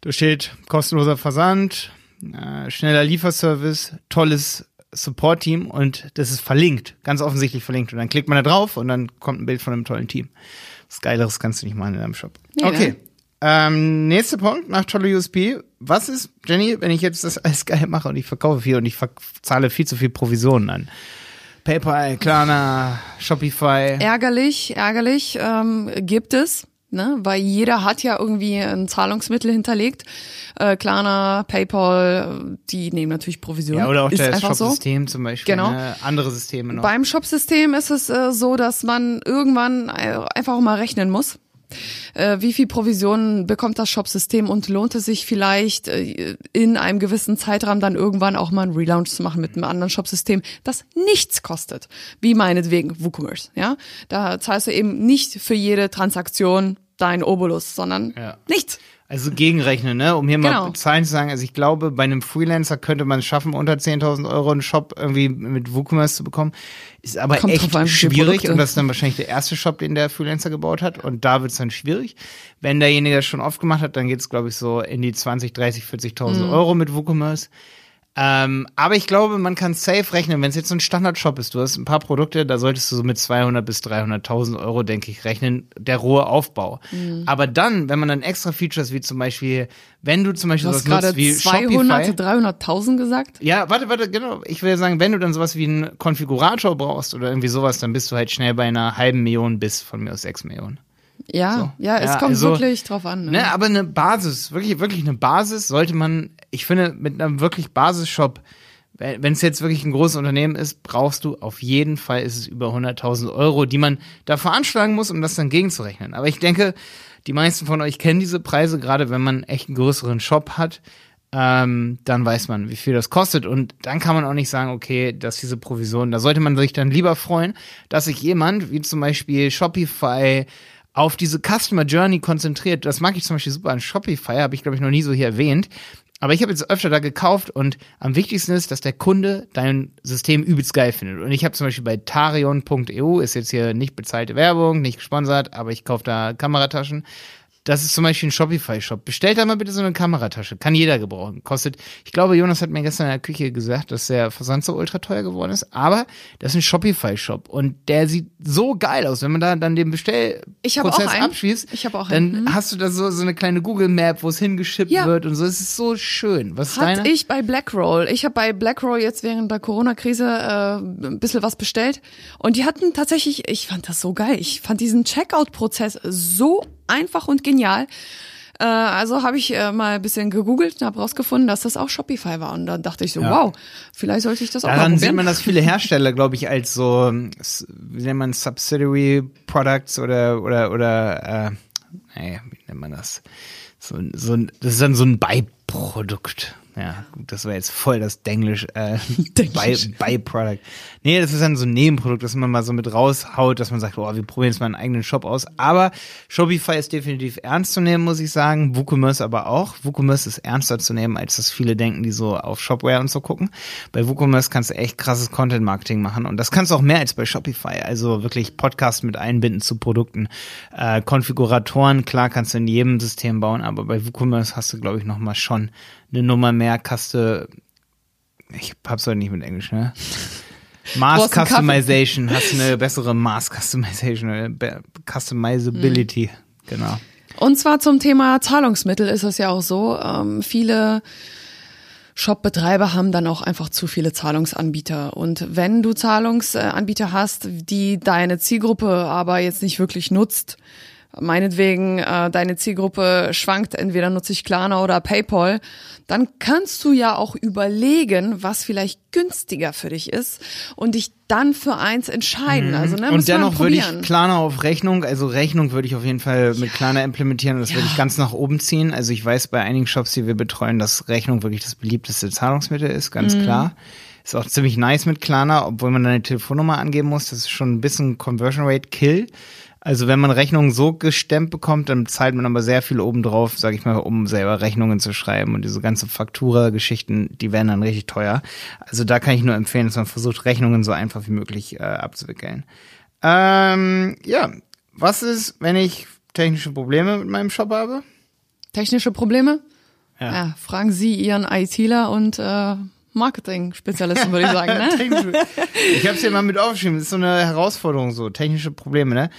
Da steht kostenloser Versand, äh, schneller Lieferservice, tolles Support-Team und das ist verlinkt, ganz offensichtlich verlinkt. Und dann klickt man da drauf und dann kommt ein Bild von einem tollen Team. Was Geileres kannst du nicht machen in deinem Shop. Nee, okay. ne? Ähm, nächster Punkt nach tolle USP. Was ist, Jenny, wenn ich jetzt das alles geil mache und ich verkaufe viel und ich zahle viel zu viel Provisionen an? PayPal, Klarna, Shopify. Ärgerlich, ärgerlich ähm, gibt es, ne? weil jeder hat ja irgendwie ein Zahlungsmittel hinterlegt. Äh, Klarna, PayPal, die nehmen natürlich Provision. Ja, oder auch das einfach so. Shop-System zum Beispiel. Genau. Ne? Andere Systeme noch. Beim Shopsystem ist es äh, so, dass man irgendwann äh, einfach mal rechnen muss. Äh, wie viel Provisionen bekommt das Shopsystem und lohnt es sich vielleicht äh, in einem gewissen Zeitraum dann irgendwann auch mal einen Relaunch zu machen mit einem anderen Shopsystem, das nichts kostet, wie meinetwegen WooCommerce, ja? Da zahlst du eben nicht für jede Transaktion dein Obolus, sondern Ja. nichts. Also gegenrechnen, ne? Um hier Genau. mal Zahlen zu sagen. Also ich glaube, bei einem Freelancer könnte man es schaffen, unter 10.000 Euro einen Shop irgendwie mit WooCommerce zu bekommen. Ist aber Kommt echt schwierig und das ist dann wahrscheinlich der erste Shop, den der Freelancer gebaut hat und da wird es dann schwierig. Wenn derjenige das schon oft gemacht hat, dann geht es, glaube ich, so in die 20, 30, 40.000 Mhm. Euro mit WooCommerce. Ähm, aber ich glaube, man kann safe rechnen, wenn es jetzt so ein Standard-Shop ist, du hast ein paar Produkte, da solltest du so mit 200 bis 300.000 Euro, denke ich, rechnen, der rohe Aufbau. Mhm. Aber dann, wenn man dann extra Features wie zum Beispiel, wenn du zum Beispiel du hast gerade 200, 300.000 gesagt? Ja, warte, warte, genau. Ich will sagen, wenn du dann sowas wie einen Konfigurator brauchst oder irgendwie sowas, dann bist du halt schnell bei einer halben Million bis von mir aus sechs Millionen. Ja, so. ja, es ja, kommt also, wirklich drauf an. Ne? ne? aber eine Basis, wirklich, wirklich eine Basis sollte man, ich finde, mit einem wirklich Basisshop, wenn es jetzt wirklich ein großes Unternehmen ist, brauchst du auf jeden Fall, ist es über 100.000 Euro, die man da veranschlagen muss, um das dann gegenzurechnen. Aber ich denke, die meisten von euch kennen diese Preise, gerade wenn man echt einen größeren Shop hat. Ähm, dann weiß man, wie viel das kostet. Und dann kann man auch nicht sagen, okay, dass diese Provision, da sollte man sich dann lieber freuen, dass sich jemand, wie zum Beispiel Shopify, auf diese Customer Journey konzentriert. Das mag ich zum Beispiel super an Shopify, habe ich glaube ich noch nie so hier erwähnt. Aber ich habe jetzt öfter da gekauft und am wichtigsten ist, dass der Kunde dein System übelst geil findet. Und ich habe zum Beispiel bei tarion.eu, ist jetzt hier nicht bezahlte Werbung, nicht gesponsert, aber ich kaufe da Kamerataschen. Das ist zum Beispiel ein Shopify-Shop. Bestellt da mal bitte so eine Kameratasche. Kann jeder gebrauchen. Kostet, ich glaube, Jonas hat mir gestern in der Küche gesagt, dass der Versand so ultra teuer geworden ist. Aber das ist ein Shopify-Shop. Und der sieht so geil aus. Wenn man da dann den Bestellprozess abschließt, ich auch dann einen. hast du da so, so eine kleine Google-Map, wo es hingeschippt ja. wird und so. Es ist so schön. Was ist Hat deine? ich bei Blackroll. Ich habe bei Blackroll jetzt während der Corona-Krise äh, ein bisschen was bestellt. Und die hatten tatsächlich, ich fand das so geil. Ich fand diesen Checkout-Prozess so einfach und genial. Äh, also habe ich äh, mal ein bisschen gegoogelt und habe rausgefunden, dass das auch Shopify war. Und dann dachte ich so, ja. wow, vielleicht sollte ich das auch Daran mal probieren. sieht man, dass viele Hersteller, glaube ich, als so, wie nennt man Subsidiary Products oder, oder, oder, äh, nee, wie nennt man das? So, so, das ist dann so ein Beiprodukt. Ja, gut, das war jetzt voll das Denglisch, äh, By, Byproduct. Nee, das ist dann so ein Nebenprodukt, das man mal so mit raushaut, dass man sagt, oh, wir probieren jetzt mal einen eigenen Shop aus. Aber Shopify ist definitiv ernst zu nehmen, muss ich sagen. WooCommerce aber auch. WooCommerce ist ernster zu nehmen, als das viele denken, die so auf Shopware und so gucken. Bei WooCommerce kannst du echt krasses Content-Marketing machen und das kannst du auch mehr als bei Shopify. Also wirklich Podcast mit einbinden zu Produkten. Äh, Konfiguratoren, klar kannst du in jedem System bauen, aber bei WooCommerce hast du, glaube ich, noch mal schon eine Nummer mehr Kaste. Ich hab's heute nicht mit Englisch, ne? Mass Customization, hast du eine bessere Mass Customization, äh, Customizability, mhm. genau. Und zwar zum Thema Zahlungsmittel ist es ja auch so, ähm, viele Shop-Betreiber haben dann auch einfach zu viele Zahlungsanbieter. Und wenn du Zahlungsanbieter hast, die deine Zielgruppe aber jetzt nicht wirklich nutzt, meinetwegen äh, deine Zielgruppe schwankt, entweder nutze ich Klarna oder PayPal, dann kannst du ja auch überlegen, was vielleicht günstiger für dich ist und dich dann für eins entscheiden. Also, ne, und dennoch würde ich Klarna auf Rechnung, also Rechnung würde ich auf jeden Fall mit Klarna implementieren und das ja. würde ich ganz nach oben ziehen. Also ich weiß bei einigen Shops, die wir betreuen, dass Rechnung wirklich das beliebteste Zahlungsmittel ist, ganz mhm. klar. Ist auch ziemlich nice mit Klarna, obwohl man eine Telefonnummer angeben muss. Das ist schon ein bisschen Conversion Rate Kill. Also wenn man Rechnungen so gestemmt bekommt, dann zahlt man aber sehr viel obendrauf, sage ich mal, um selber Rechnungen zu schreiben. Und diese ganze Faktura-Geschichten, die werden dann richtig teuer. Also da kann ich nur empfehlen, dass man versucht, Rechnungen so einfach wie möglich äh, abzuwickeln. Ähm, ja, was ist, wenn ich technische Probleme mit meinem Shop habe? Technische Probleme? Ja. ja fragen Sie Ihren ITler und äh, Marketing-Spezialisten, würde ich sagen. Ne? ich habe es hier mal mit aufgeschrieben. Das ist so eine Herausforderung, so technische Probleme. Ne?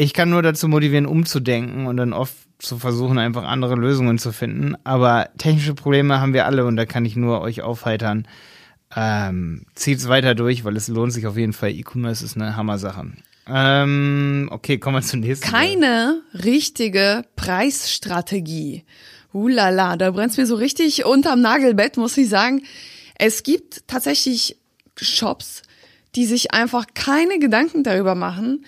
Ich kann nur dazu motivieren, umzudenken und dann oft zu versuchen, einfach andere Lösungen zu finden. Aber technische Probleme haben wir alle und da kann ich nur euch aufheitern. Ähm, zieht's weiter durch, weil es lohnt sich auf jeden Fall. E-Commerce ist eine Hammer-Sache. Ähm, okay, kommen wir zum nächsten. Keine richtige Preisstrategie. Hulala, da brennt's mir so richtig unterm Nagelbett, muss ich sagen. Es gibt tatsächlich Shops, die sich einfach keine Gedanken darüber machen,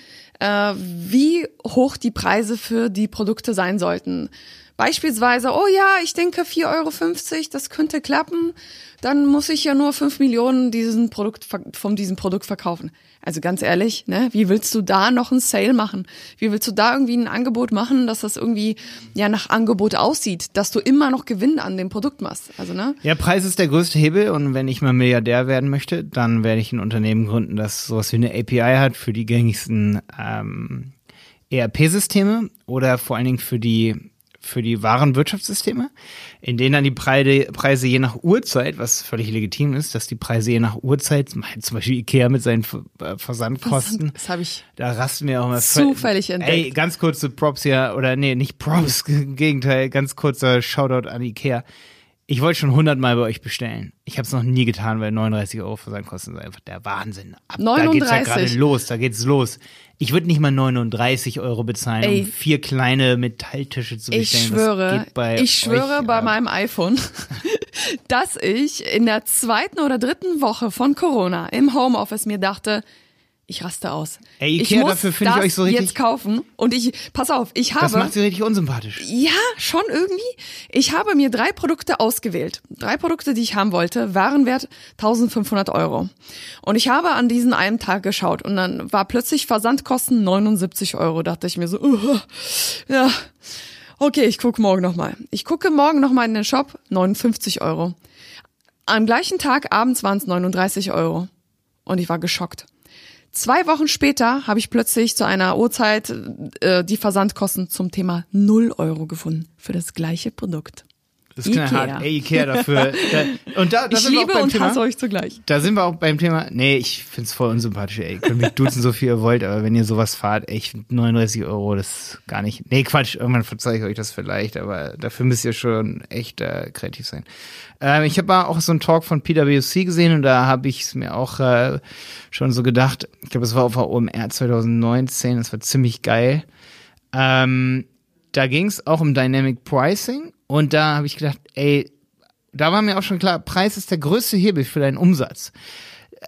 wie hoch die Preise für die Produkte sein sollten. Beispielsweise, oh ja, ich denke 4,50 Euro, das könnte klappen, dann muss ich ja nur 5 Millionen diesen Produkt, von diesem Produkt verkaufen. Also ganz ehrlich, ne, wie willst du da noch einen Sale machen? Wie willst du da irgendwie ein Angebot machen, dass das irgendwie ja nach Angebot aussieht, dass du immer noch Gewinn an dem Produkt machst? Also, ne? Ja, Preis ist der größte Hebel und wenn ich mal Milliardär werden möchte, dann werde ich ein Unternehmen gründen, das sowas wie eine API hat für die gängigsten ähm, ERP-Systeme oder vor allen Dingen für die für die wahren Wirtschaftssysteme, in denen dann die Preise, je nach Uhrzeit, was völlig legitim ist, dass die Preise je nach Uhrzeit, zum Beispiel Ikea mit seinen äh, Versandkosten, Das habe ich da rasten wir auch mal zufällig entdeckt. Ey, ganz kurze Props hier, oder nee, nicht Props, im Gegenteil, ganz kurzer Shoutout an Ikea. Ich wollte schon hundertmal bei euch bestellen. Ich habe es noch nie getan, weil 39 Euro Versandkosten sind einfach der Wahnsinn. Ab, Da geht's ja 39. gerade los, da geht's los. Ich würde nicht mal 39 Euro bezahlen, Ey. um vier kleine Metalltische zu Ich bestellen. schwöre, geht bei ich schwöre euch, bei äh, meinem iPhone, dass ich in der zweiten oder dritten Woche von Corona im Homeoffice mir dachte, ich raste aus. Ey, ich Ikea, muss dafür finde ich das euch so richtig- jetzt kaufen und ich pass auf, ich Das habe macht sie richtig unsympathisch. ja, schon irgendwie. Ich habe mir drei Produkte ausgewählt. Drei Produkte, die ich haben wollte, waren wert 1500 Euro. Und ich habe an diesen einen Tag geschaut und dann war plötzlich Versandkosten 79 Euro. Dachte ich mir so, uh, ja, okay, ich gucke morgen nochmal. Ich gucke morgen nochmal in den Shop, 59 Euro. Am gleichen Tag abends waren es 39 Euro. Und ich war geschockt. Zwei Wochen später habe ich plötzlich zu einer Uhrzeit äh, die Versandkosten zum Thema 0 Euro gefunden für das gleiche Produkt. Das ist knallhart. Ikea. Ey, Ikea dafür. Da, und da, da Ich sind wir auch liebe beim und Thema. hasse euch zugleich. Da sind wir auch beim Thema. Nee, ich find's voll unsympathisch, ey. Ihr könnt mich duzen, so viel ihr wollt, aber wenn ihr sowas fahrt, ey, ich find 39 Euro, das ist gar nicht. Nee, Quatsch, irgendwann verzeih ich euch das vielleicht, aber dafür müsst ihr schon echt äh, kreativ sein. Ähm, ich habe mal auch so einen Talk von PwC gesehen und da habe ich es mir auch äh, schon so gedacht. Ich glaube, es war auf der OMR 2019, das war ziemlich geil. Ähm, da ging's auch um Dynamic Pricing und da habe ich gedacht, ey, da war mir auch schon klar, Preis ist der größte Hebel für deinen Umsatz.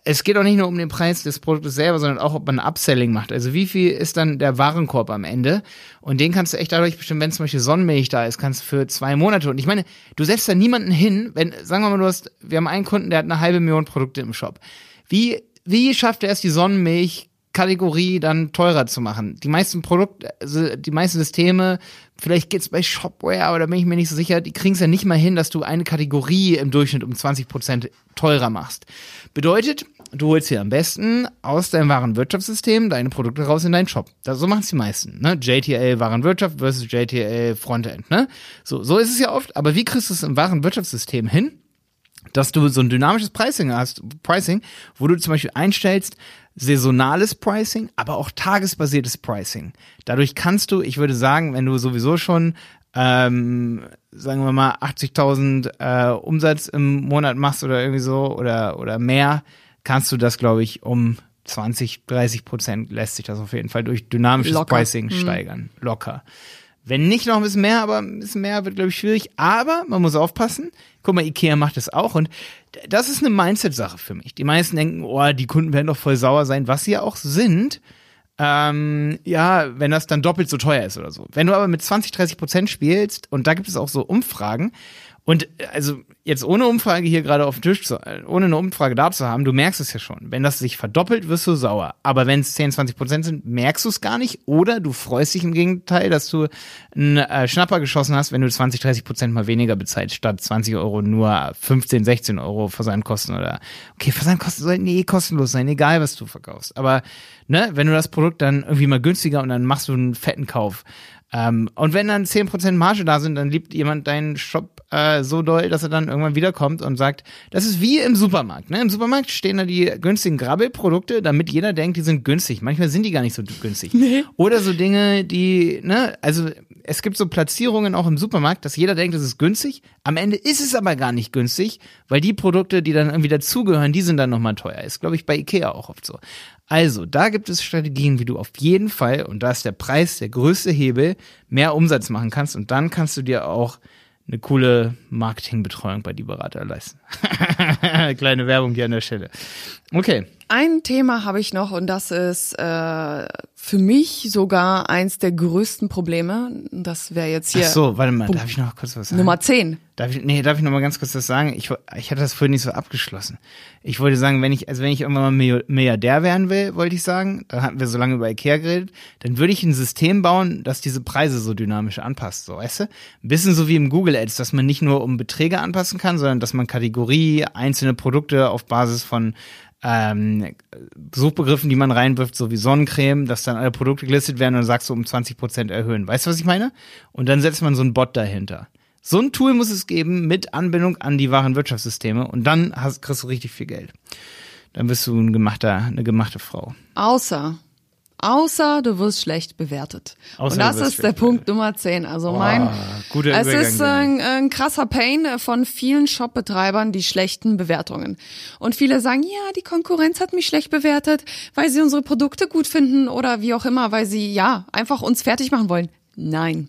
Es geht auch nicht nur um den Preis des Produktes selber, sondern auch, ob man Upselling macht. Also wie viel ist dann der Warenkorb am Ende? Und den kannst du echt dadurch bestimmen, wenn zum Beispiel Sonnenmilch da ist, kannst du für zwei Monate. Und ich meine, du setzt da niemanden hin, wenn, sagen wir mal, du hast, wir haben einen Kunden, der hat eine halbe Million Produkte im Shop. Wie, wie schafft er es, die Sonnenmilch Kategorie dann teurer zu machen. Die meisten Produkte, also die meisten Systeme, vielleicht geht's bei Shopware, oder bin ich mir nicht so sicher, die kriegen's ja nicht mal hin, dass du eine Kategorie im Durchschnitt um 20% teurer machst. Bedeutet, du holst hier am besten aus deinem Warenwirtschaftssystem deine Produkte raus in deinen Shop. Das, so machen's die meisten. Ne? JTL Warenwirtschaft versus JTL Frontend. Ne? So, so ist es ja oft. Aber wie kriegst du es im Warenwirtschaftssystem hin? dass du so ein dynamisches Pricing hast, Pricing, wo du zum Beispiel einstellst, saisonales Pricing, aber auch tagesbasiertes Pricing. Dadurch kannst du, ich würde sagen, wenn du sowieso schon, ähm, sagen wir mal, 80.000 äh, Umsatz im Monat machst oder irgendwie so oder, oder mehr, kannst du das, glaube ich, um 20, 30 Prozent lässt sich das auf jeden Fall durch dynamisches Locker. Pricing steigern. Locker. Wenn nicht noch ein bisschen mehr, aber ein bisschen mehr wird, glaube ich, schwierig. Aber man muss aufpassen. Guck mal, Ikea macht das auch. Und das ist eine Mindset-Sache für mich. Die meisten denken, oh, die Kunden werden doch voll sauer sein, was sie ja auch sind. Ähm, ja, wenn das dann doppelt so teuer ist oder so. Wenn du aber mit 20, 30 Prozent spielst, und da gibt es auch so Umfragen, und äh, also jetzt ohne Umfrage hier gerade auf dem Tisch zu, äh, ohne eine Umfrage da zu haben, du merkst es ja schon. Wenn das sich verdoppelt, wirst du sauer. Aber wenn es 10, 20 Prozent sind, merkst du es gar nicht. Oder du freust dich im Gegenteil, dass du einen äh, Schnapper geschossen hast, wenn du 20, 30 Prozent mal weniger bezahlst, statt 20 Euro nur 15, 16 Euro Versandkosten oder okay, Versandkosten sollten eh kostenlos sein, egal was du verkaufst. Aber ne, wenn du das Produkt dann irgendwie mal günstiger und dann machst du einen fetten Kauf. Ähm, und wenn dann 10% Marge da sind, dann liebt jemand deinen Shop äh, so doll, dass er dann irgendwann wiederkommt und sagt, das ist wie im Supermarkt. Ne? Im Supermarkt stehen da die günstigen Grabbelprodukte, damit jeder denkt, die sind günstig. Manchmal sind die gar nicht so günstig. Oder so Dinge, die, ne, also es gibt so Platzierungen auch im Supermarkt, dass jeder denkt, das ist günstig. Am Ende ist es aber gar nicht günstig, weil die Produkte, die dann irgendwie dazugehören, die sind dann nochmal teuer. Ist, glaube ich, bei Ikea auch oft so. Also, da gibt es Strategien, wie du auf jeden Fall, und da ist der Preis der größte Hebel, mehr Umsatz machen kannst und dann kannst du dir auch eine coole Marketingbetreuung bei die Berater leisten. Kleine Werbung hier an der Stelle. Okay. Ein Thema habe ich noch und das ist äh, für mich sogar eins der größten Probleme. Das wäre jetzt hier Ach so, warte mal, Punkt darf ich noch kurz was sagen? Nummer 10. Darf ich, nee, darf ich noch mal ganz kurz was sagen? Ich, ich hatte das vorhin nicht so abgeschlossen. Ich wollte sagen, wenn ich, also wenn ich irgendwann mal Milliardär werden will, wollte ich sagen, dann hatten wir so lange über Ikea geredet, dann würde ich ein System bauen, das diese Preise so dynamisch anpasst, so, weißt du? Ein bisschen so wie im Google Ads, dass man nicht nur um Beträge anpassen kann, sondern dass man Kategorie, einzelne Produkte auf Basis von ähm, Suchbegriffen, die man reinwirft, so wie Sonnencreme, dass dann alle Produkte gelistet werden und sagst du um 20 Prozent erhöhen. Weißt du, was ich meine? Und dann setzt man so einen Bot dahinter. So ein Tool muss es geben mit Anbindung an die wahren Wirtschaftssysteme und dann hast, kriegst du richtig viel Geld. Dann bist du ein gemachter, eine gemachte Frau. Außer, außer du wirst schlecht bewertet. Außer und das ist der Punkt Nummer 10. Also mein, guter es Übergang, ist ein, ein krasser Pain von vielen Shopbetreibern, die schlechten Bewertungen. Und viele sagen, ja, die Konkurrenz hat mich schlecht bewertet, weil sie unsere Produkte gut finden oder wie auch immer, weil sie, ja, einfach uns fertig machen wollen. Nein,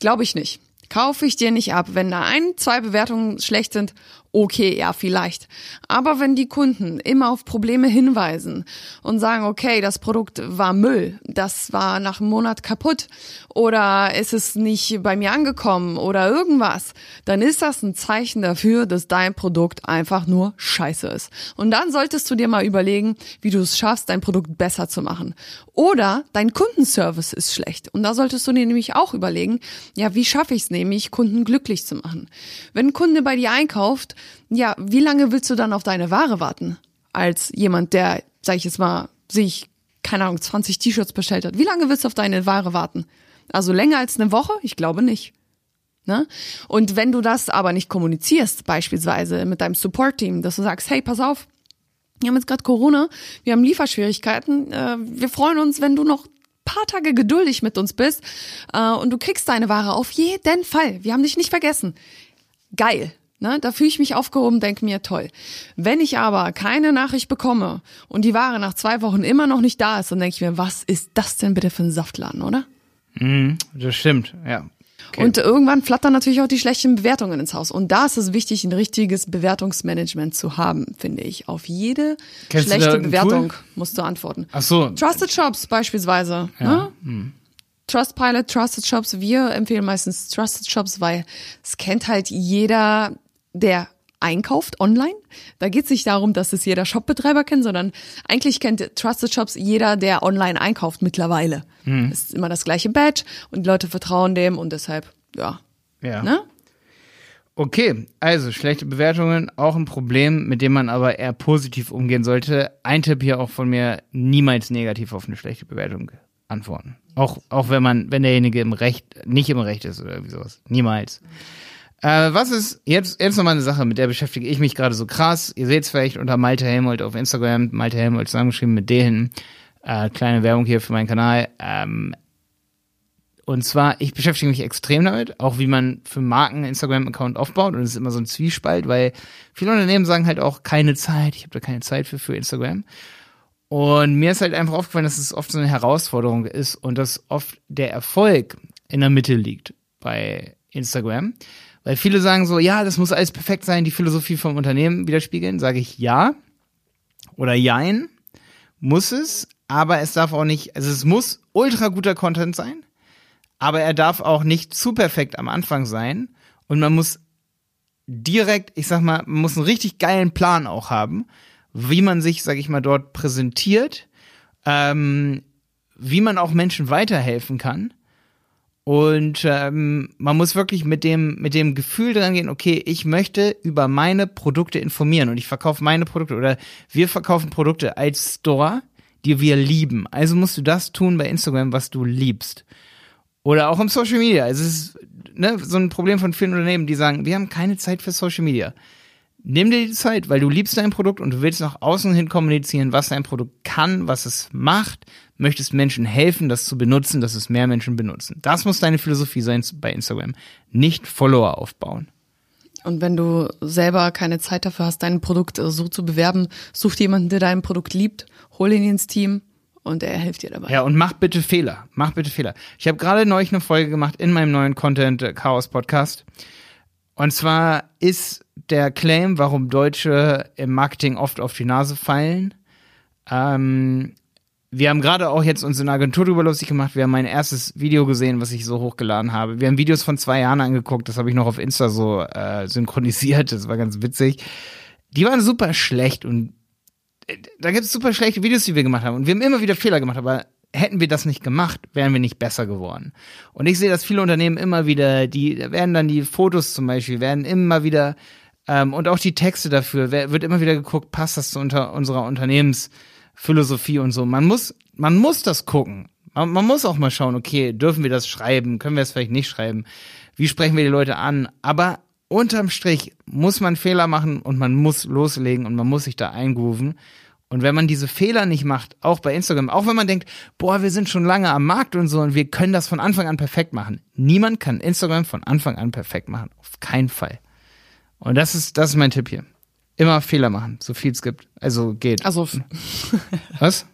glaube ich nicht. Kaufe ich dir nicht ab. Wenn da ein, zwei Bewertungen schlecht sind, okay, ja, vielleicht. Aber wenn die Kunden immer auf Probleme hinweisen und sagen, okay, das Produkt war Müll, das war nach einem Monat kaputt oder es ist nicht bei mir angekommen oder irgendwas, dann ist das ein Zeichen dafür, dass dein Produkt einfach nur scheiße ist. Und dann solltest du dir mal überlegen, wie du es schaffst, dein Produkt besser zu machen. Oder dein Kundenservice ist schlecht. Und da solltest du dir nämlich auch überlegen, ja, wie schaffe ich es nämlich, Kunden glücklich zu machen? Wenn ein Kunde bei dir einkauft, ja, wie lange willst du dann auf deine Ware warten? Als jemand, der, sag ich jetzt mal, sich, keine Ahnung, 20 T-Shirts bestellt hat. Wie lange willst du auf deine Ware warten? Also länger als eine Woche? Ich glaube nicht. Ne? Und wenn du das aber nicht kommunizierst, beispielsweise mit deinem Support-Team, dass du sagst, hey, pass auf, wir haben jetzt gerade Corona, wir haben Lieferschwierigkeiten, äh, wir freuen uns, wenn du noch paar Tage geduldig mit uns bist äh, und du kriegst deine Ware auf jeden Fall. Wir haben dich nicht vergessen. Geil. Ne, da fühle ich mich aufgehoben, denke mir, toll. Wenn ich aber keine Nachricht bekomme und die Ware nach zwei Wochen immer noch nicht da ist, dann denke ich mir, was ist das denn bitte für ein Saftladen, oder? Mhm, das stimmt, ja. Okay. Und irgendwann flattern natürlich auch die schlechten Bewertungen ins Haus. Und da ist es wichtig, ein richtiges Bewertungsmanagement zu haben, finde ich. Auf jede Kennst schlechte Bewertung Tool? musst du antworten. Ach so. Trusted Shops beispielsweise. Ja. Ne? Trustpilot, Trusted Shops. Wir empfehlen meistens Trusted Shops, weil es kennt halt jeder, der einkauft online. Da geht es nicht darum, dass es jeder Shopbetreiber kennt, sondern eigentlich kennt Trusted Shops jeder, der online einkauft mittlerweile. Hm. Es ist immer das gleiche Badge und die Leute vertrauen dem und deshalb, ja. Ja. Ne? Okay, also schlechte Bewertungen, auch ein Problem, mit dem man aber eher positiv umgehen sollte. Ein Tipp hier auch von mir, niemals negativ auf eine schlechte Bewertung antworten. Auch, auch wenn man, wenn derjenige im Recht, nicht im Recht ist oder irgendwie sowas. Niemals. Äh, was ist, jetzt, jetzt nochmal eine Sache, mit der beschäftige ich mich gerade so krass. Ihr seht es vielleicht unter Malte Helmold auf Instagram, Malte Helmold zusammengeschrieben mit D hinten. Äh, kleine Werbung hier für meinen Kanal. Ähm, und zwar, ich beschäftige mich extrem damit, auch wie man für Marken Instagram-Account aufbaut. Und es ist immer so ein Zwiespalt, weil viele Unternehmen sagen halt auch keine Zeit. Ich habe da keine Zeit für, für Instagram. Und mir ist halt einfach aufgefallen, dass es oft so eine Herausforderung ist und dass oft der Erfolg in der Mitte liegt bei Instagram. Weil viele sagen so, ja, das muss alles perfekt sein, die Philosophie vom Unternehmen widerspiegeln. Sage ich ja oder jein, muss es, aber es darf auch nicht, also es muss ultra guter Content sein, aber er darf auch nicht zu perfekt am Anfang sein und man muss direkt, ich sag mal, man muss einen richtig geilen Plan auch haben, wie man sich, sag ich mal, dort präsentiert, ähm, wie man auch Menschen weiterhelfen kann. Und ähm, man muss wirklich mit dem, mit dem Gefühl dran gehen, okay, ich möchte über meine Produkte informieren und ich verkaufe meine Produkte oder wir verkaufen Produkte als Store, die wir lieben. Also musst du das tun bei Instagram, was du liebst. Oder auch im Social Media. Es ist ne, so ein Problem von vielen Unternehmen, die sagen, wir haben keine Zeit für Social Media. Nimm dir die Zeit, weil du liebst dein Produkt und du willst nach außen hin kommunizieren, was dein Produkt kann, was es macht, möchtest Menschen helfen, das zu benutzen, dass es mehr Menschen benutzen. Das muss deine Philosophie sein bei Instagram. Nicht Follower aufbauen. Und wenn du selber keine Zeit dafür hast, dein Produkt äh, so zu bewerben, such dir jemanden, der dein Produkt liebt, hol ihn ins Team und er hilft dir dabei. Ja, und mach bitte Fehler. Mach bitte Fehler. Ich habe gerade neulich eine Folge gemacht in meinem neuen Content äh, Chaos Podcast. Und zwar ist der Claim, warum Deutsche im Marketing oft auf die Nase fallen. Ähm, wir haben gerade auch jetzt uns in der Agentur drüber lustig gemacht. Wir haben mein erstes Video gesehen, was ich so hochgeladen habe. Wir haben Videos von zwei Jahren angeguckt. Das habe ich noch auf Insta so äh, synchronisiert. Das war ganz witzig. Die waren super schlecht und äh, da gibt es super schlechte Videos, die wir gemacht haben. Und wir haben immer wieder Fehler gemacht, aber hätten wir das nicht gemacht, wären wir nicht besser geworden. Und ich sehe, dass viele Unternehmen immer wieder, die werden dann die Fotos zum Beispiel, werden immer wieder Ähm, und auch die Texte dafür, wer, wird immer wieder geguckt, passt das zu unter unserer Unternehmensphilosophie und so. Man muss, man muss das gucken. Man, man muss auch mal schauen, okay, dürfen wir das schreiben? Können wir es vielleicht nicht schreiben? Wie sprechen wir die Leute an? Aber unterm Strich muss man Fehler machen und man muss loslegen und man muss sich da eingrooven. Und wenn man diese Fehler nicht macht, auch bei Instagram, auch wenn man denkt, boah, wir sind schon lange am Markt und so und wir können das von Anfang an perfekt machen. Niemand kann Instagram von Anfang an perfekt machen. Auf keinen Fall. Und das ist, das ist mein Tipp hier. Immer Fehler machen, so viel es gibt. Also geht. Also. Was?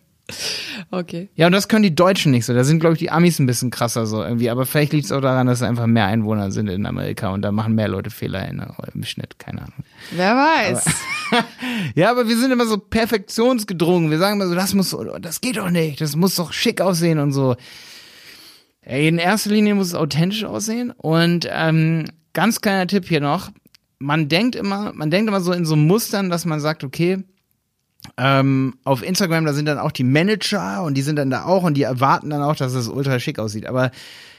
Okay. Ja, und das können die Deutschen nicht so. Da sind, glaube ich, die Amis ein bisschen krasser so irgendwie. Aber vielleicht liegt es auch daran, dass es einfach mehr Einwohner sind in Amerika und da machen mehr Leute Fehler in, im Schnitt. Keine Ahnung. Wer weiß. Aber, ja, aber wir sind immer so perfektionsgedrungen. Wir sagen immer so, das muss so, das geht doch nicht. Das muss doch schick aussehen und so. In erster Linie muss es authentisch aussehen. Und ähm, ganz kleiner Tipp hier noch. Man denkt immer, man denkt immer so in so Mustern, dass man sagt, okay, ähm, auf Instagram, da sind dann auch die Manager und die sind dann da auch und die erwarten dann auch, dass es ultra schick aussieht. Aber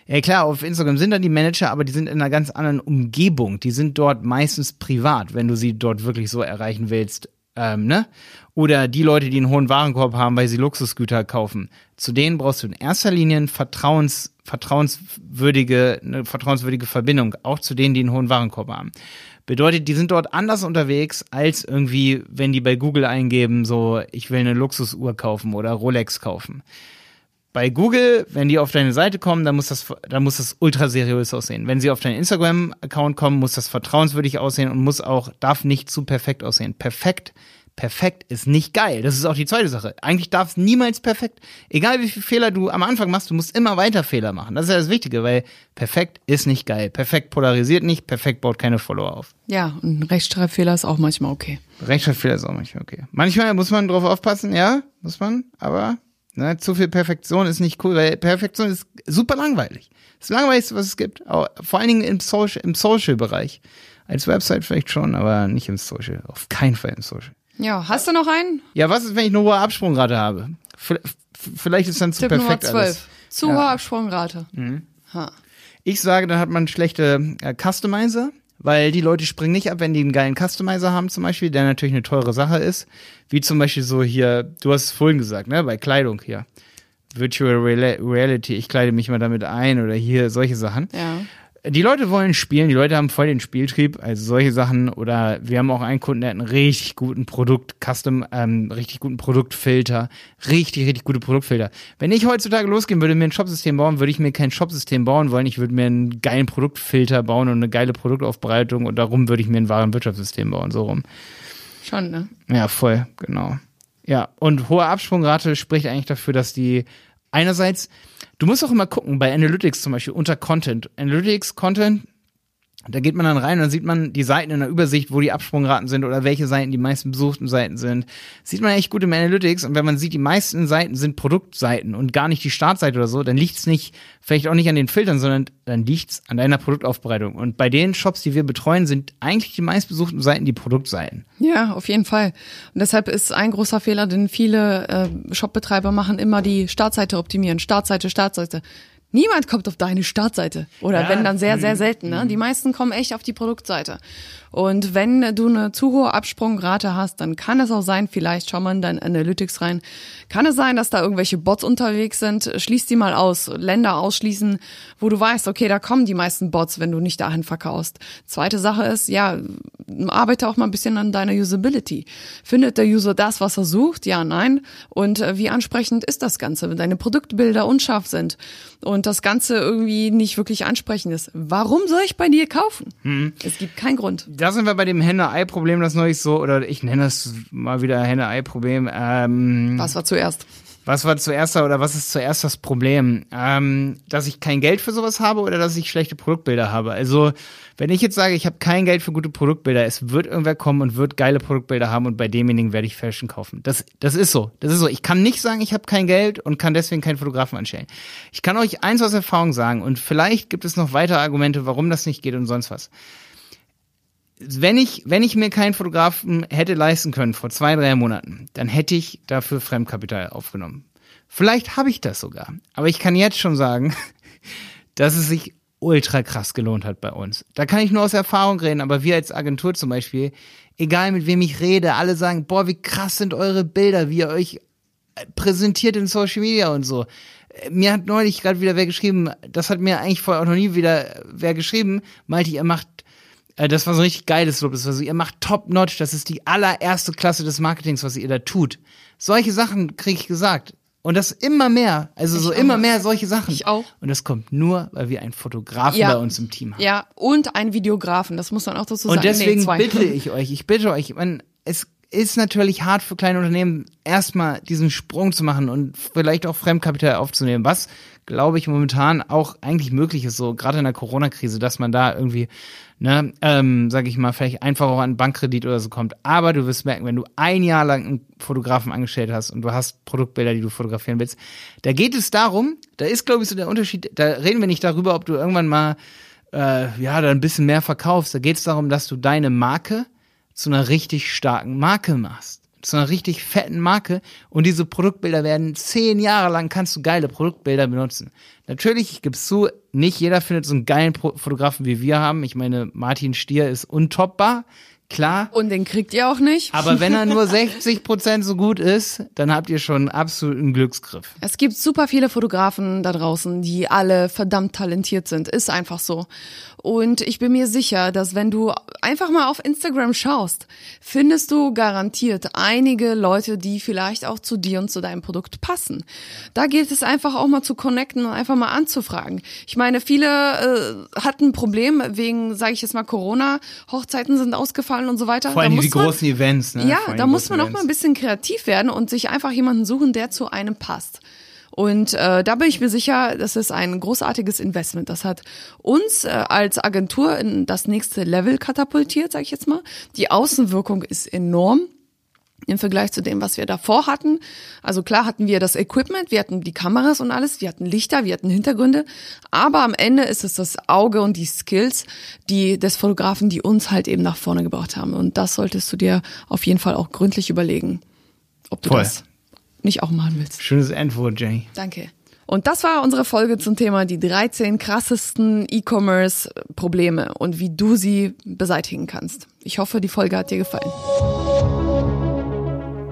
ja klar, auf Instagram sind dann die Manager, aber die sind in einer ganz anderen Umgebung. Die sind dort meistens privat, wenn du sie dort wirklich so erreichen willst. Ähm, ne? Oder die Leute, die einen hohen Warenkorb haben, weil sie Luxusgüter kaufen. Zu denen brauchst du in erster Linie ein Vertrauens, vertrauenswürdige, eine vertrauenswürdige Verbindung, auch zu denen, die einen hohen Warenkorb haben. Bedeutet, die sind dort anders unterwegs, als irgendwie, wenn die bei Google eingeben, so, ich will eine Luxusuhr kaufen oder Rolex kaufen. Bei Google, wenn die auf deine Seite kommen, dann muss das, dann muss das ultra seriös aussehen. Wenn sie auf deinen Instagram-Account kommen, muss das vertrauenswürdig aussehen und muss auch, darf nicht zu perfekt aussehen. Perfekt perfekt ist nicht geil. Das ist auch die zweite Sache. Eigentlich darf es niemals perfekt, egal wie viele Fehler du am Anfang machst, du musst immer weiter Fehler machen. Das ist ja das Wichtige, weil perfekt ist nicht geil. Perfekt polarisiert nicht, perfekt baut keine Follower auf. Ja, und Rechtschreibfehler ist auch manchmal okay. Rechtschreibfehler ist auch manchmal okay. Manchmal muss man drauf aufpassen, ja, muss man, aber ne, zu viel Perfektion ist nicht cool, weil Perfektion ist super langweilig. Das langweiligste, was es gibt. Auch, vor allen Dingen im Social, im Social-Bereich. Als Website vielleicht schon, aber nicht im Social. Auf keinen Fall im Social. Ja, hast du noch einen? Ja, was ist, wenn ich eine hohe Absprungrate habe? Vielleicht ist dann zu Tipp perfekt Nummer 12. alles. Zu Ja. hohe Absprungrate. Mhm. Ich sage, dann hat man schlechte äh, Customizer, weil die Leute springen nicht ab, wenn die einen geilen Customizer haben zum Beispiel, der natürlich eine teure Sache ist. Wie zum Beispiel so hier, du hast es vorhin gesagt, ne, bei Kleidung hier. Virtual Reality, ich kleide mich mal damit ein oder hier solche Sachen. Ja. Die Leute wollen spielen, die Leute haben voll den Spieltrieb, also solche Sachen. Oder wir haben auch einen Kunden, der hat einen richtig guten Produkt, Custom, ähm, richtig guten Produktfilter, richtig, richtig gute Produktfilter. Wenn ich heutzutage losgehen würde, mir ein Shopsystem bauen, würde ich mir kein Shopsystem bauen wollen. Ich würde mir einen geilen Produktfilter bauen und eine geile Produktaufbereitung und darum würde ich mir ein Warenwirtschaftssystem bauen, so rum. Schon, ne? Ja, voll, genau. Ja, und hohe Absprungrate spricht eigentlich dafür, dass die einerseits, du musst auch immer gucken, bei Analytics zum Beispiel, unter Content. Analytics, Content, da geht man dann rein und dann sieht man die Seiten in der Übersicht, wo die Absprungraten sind oder welche Seiten die meisten besuchten Seiten sind. Sieht man echt gut im Analytics und wenn man sieht, die meisten Seiten sind Produktseiten und gar nicht die Startseite oder so, dann liegt es nicht, vielleicht auch nicht an den Filtern, sondern dann liegt es an deiner Produktaufbereitung. Und bei den Shops, die wir betreuen, sind eigentlich die meistbesuchten Seiten die Produktseiten. Ja, auf jeden Fall. Und deshalb ist ein großer Fehler, den viele äh, Shopbetreiber machen, immer die Startseite optimieren. Startseite, Startseite. Niemand kommt auf deine Startseite. Oder Ja, wenn dann sehr, sehr selten. Ne? Die meisten kommen echt auf die Produktseite. Und wenn du eine zu hohe Absprungrate hast, dann kann es auch sein, vielleicht schau mal in dein Analytics rein, kann es sein, dass da irgendwelche Bots unterwegs sind. Schließ die mal aus. Länder ausschließen, wo du weißt, okay, da kommen die meisten Bots, wenn du nicht dahin verkaufst. Zweite Sache ist, ja, arbeite auch mal ein bisschen an deiner Usability. Findet der User das, was er sucht? Ja, nein. Und äh, wie ansprechend ist das Ganze, wenn deine Produktbilder unscharf sind und das Ganze irgendwie nicht wirklich ansprechend ist? Warum soll ich bei dir kaufen? Es gibt keinen Grund. Da sind wir bei dem Henne-Ei-Problem, das neulich so, oder ich nenne das mal wieder Henne-Ei-Problem. Ähm, Was war zuerst? Was war zuerst oder was ist zuerst das Problem? Ähm, dass ich kein Geld für sowas habe oder dass ich schlechte Produktbilder habe? Also, wenn ich jetzt sage, ich habe kein Geld für gute Produktbilder, es wird irgendwer kommen und wird geile Produktbilder haben und bei demjenigen werde ich Fashion kaufen. Das, das ist so. Das ist so. Ich kann nicht sagen, ich habe kein Geld und kann deswegen keinen Fotografen anstellen. Ich kann euch eins aus Erfahrung sagen und vielleicht gibt es noch weitere Argumente, warum das nicht geht und sonst was wenn ich, wenn ich mir keinen Fotografen hätte leisten können vor zwei, drei Monaten, dann hätte ich dafür Fremdkapital aufgenommen. Vielleicht habe ich das sogar. Aber ich kann jetzt schon sagen, dass es sich ultra krass gelohnt hat bei uns. Da kann ich nur aus Erfahrung reden, aber wir als Agentur zum Beispiel, egal mit wem ich rede, alle sagen, boah, wie krass sind eure Bilder, wie ihr euch äh, präsentiert in Social Media und so. Äh, mir hat neulich gerade wieder wer geschrieben, das hat mir eigentlich vorher auch noch nie wieder wer geschrieben, meinte, ihr macht das war so ein richtig geiles Lob. Das war so, ihr macht top-notch, das ist die allererste Klasse des Marketings, was ihr da tut. Solche Sachen kriege ich gesagt. Und das immer mehr, also ich so auch. immer mehr solche Sachen. Ich auch. Und das kommt nur, weil wir einen Fotografen ja. bei uns im Team haben. Ja, und einen Videografen, das muss man auch dazu sagen. Und deswegen nee, bitte ich euch, ich bitte euch, ich meine, es ist natürlich hart für kleine Unternehmen, erstmal diesen Sprung zu machen und vielleicht auch Fremdkapital aufzunehmen, was, glaube ich, momentan auch eigentlich möglich ist, so gerade in der Corona-Krise, dass man da irgendwie ne, ähm, sag ich mal, vielleicht einfach auch an Bankkredit oder so kommt. Aber du wirst merken, wenn du ein Jahr lang einen Fotografen angestellt hast und du hast Produktbilder, die du fotografieren willst, da geht es darum, da ist, glaube ich, so der Unterschied, da reden wir nicht darüber, ob du irgendwann mal äh, ja, da ein bisschen mehr verkaufst. Da geht es darum, dass du deine Marke zu einer richtig starken Marke machst zu einer richtig fetten Marke und diese Produktbilder werden zehn Jahre lang kannst du geile Produktbilder benutzen. Natürlich, ich gebe zu, nicht jeder findet so einen geilen Fotografen wie wir haben. Ich meine, Martin Stier ist untoppbar klar. Und den kriegt ihr auch nicht. Aber wenn er nur 60 Prozent so gut ist, dann habt ihr schon absoluten Glücksgriff. Es gibt super viele Fotografen da draußen, die alle verdammt talentiert sind. Ist einfach so. Und ich bin mir sicher, dass wenn du einfach mal auf Instagram schaust, findest du garantiert einige Leute, die vielleicht auch zu dir und zu deinem Produkt passen. Da gilt es einfach auch mal zu connecten und einfach mal anzufragen. Ich meine, viele äh, hatten ein Problem wegen, sage ich jetzt mal, Corona. Hochzeiten sind ausgefallen und so weiter. Vor allem die man, großen Events. Ne? Ja, da muss man auch mal ein bisschen kreativ werden und sich einfach jemanden suchen, der zu einem passt. Und äh, da bin ich mir sicher, das ist ein großartiges Investment. Das hat uns äh, als Agentur in das nächste Level katapultiert, sage ich jetzt mal. Die Außenwirkung ist enorm im Vergleich zu dem, was wir davor hatten. Also klar hatten wir das Equipment, wir hatten die Kameras und alles, wir hatten Lichter, wir hatten Hintergründe, aber am Ende ist es das Auge und die Skills, die des Fotografen, die uns halt eben nach vorne gebracht haben. Und das solltest du dir auf jeden Fall auch gründlich überlegen, ob du Voll. das nicht auch machen willst. Schönes Endwort, Jenny. Danke. Und das war unsere Folge zum Thema die 13 krassesten E-Commerce-Probleme und wie du sie beseitigen kannst. Ich hoffe, die Folge hat dir gefallen.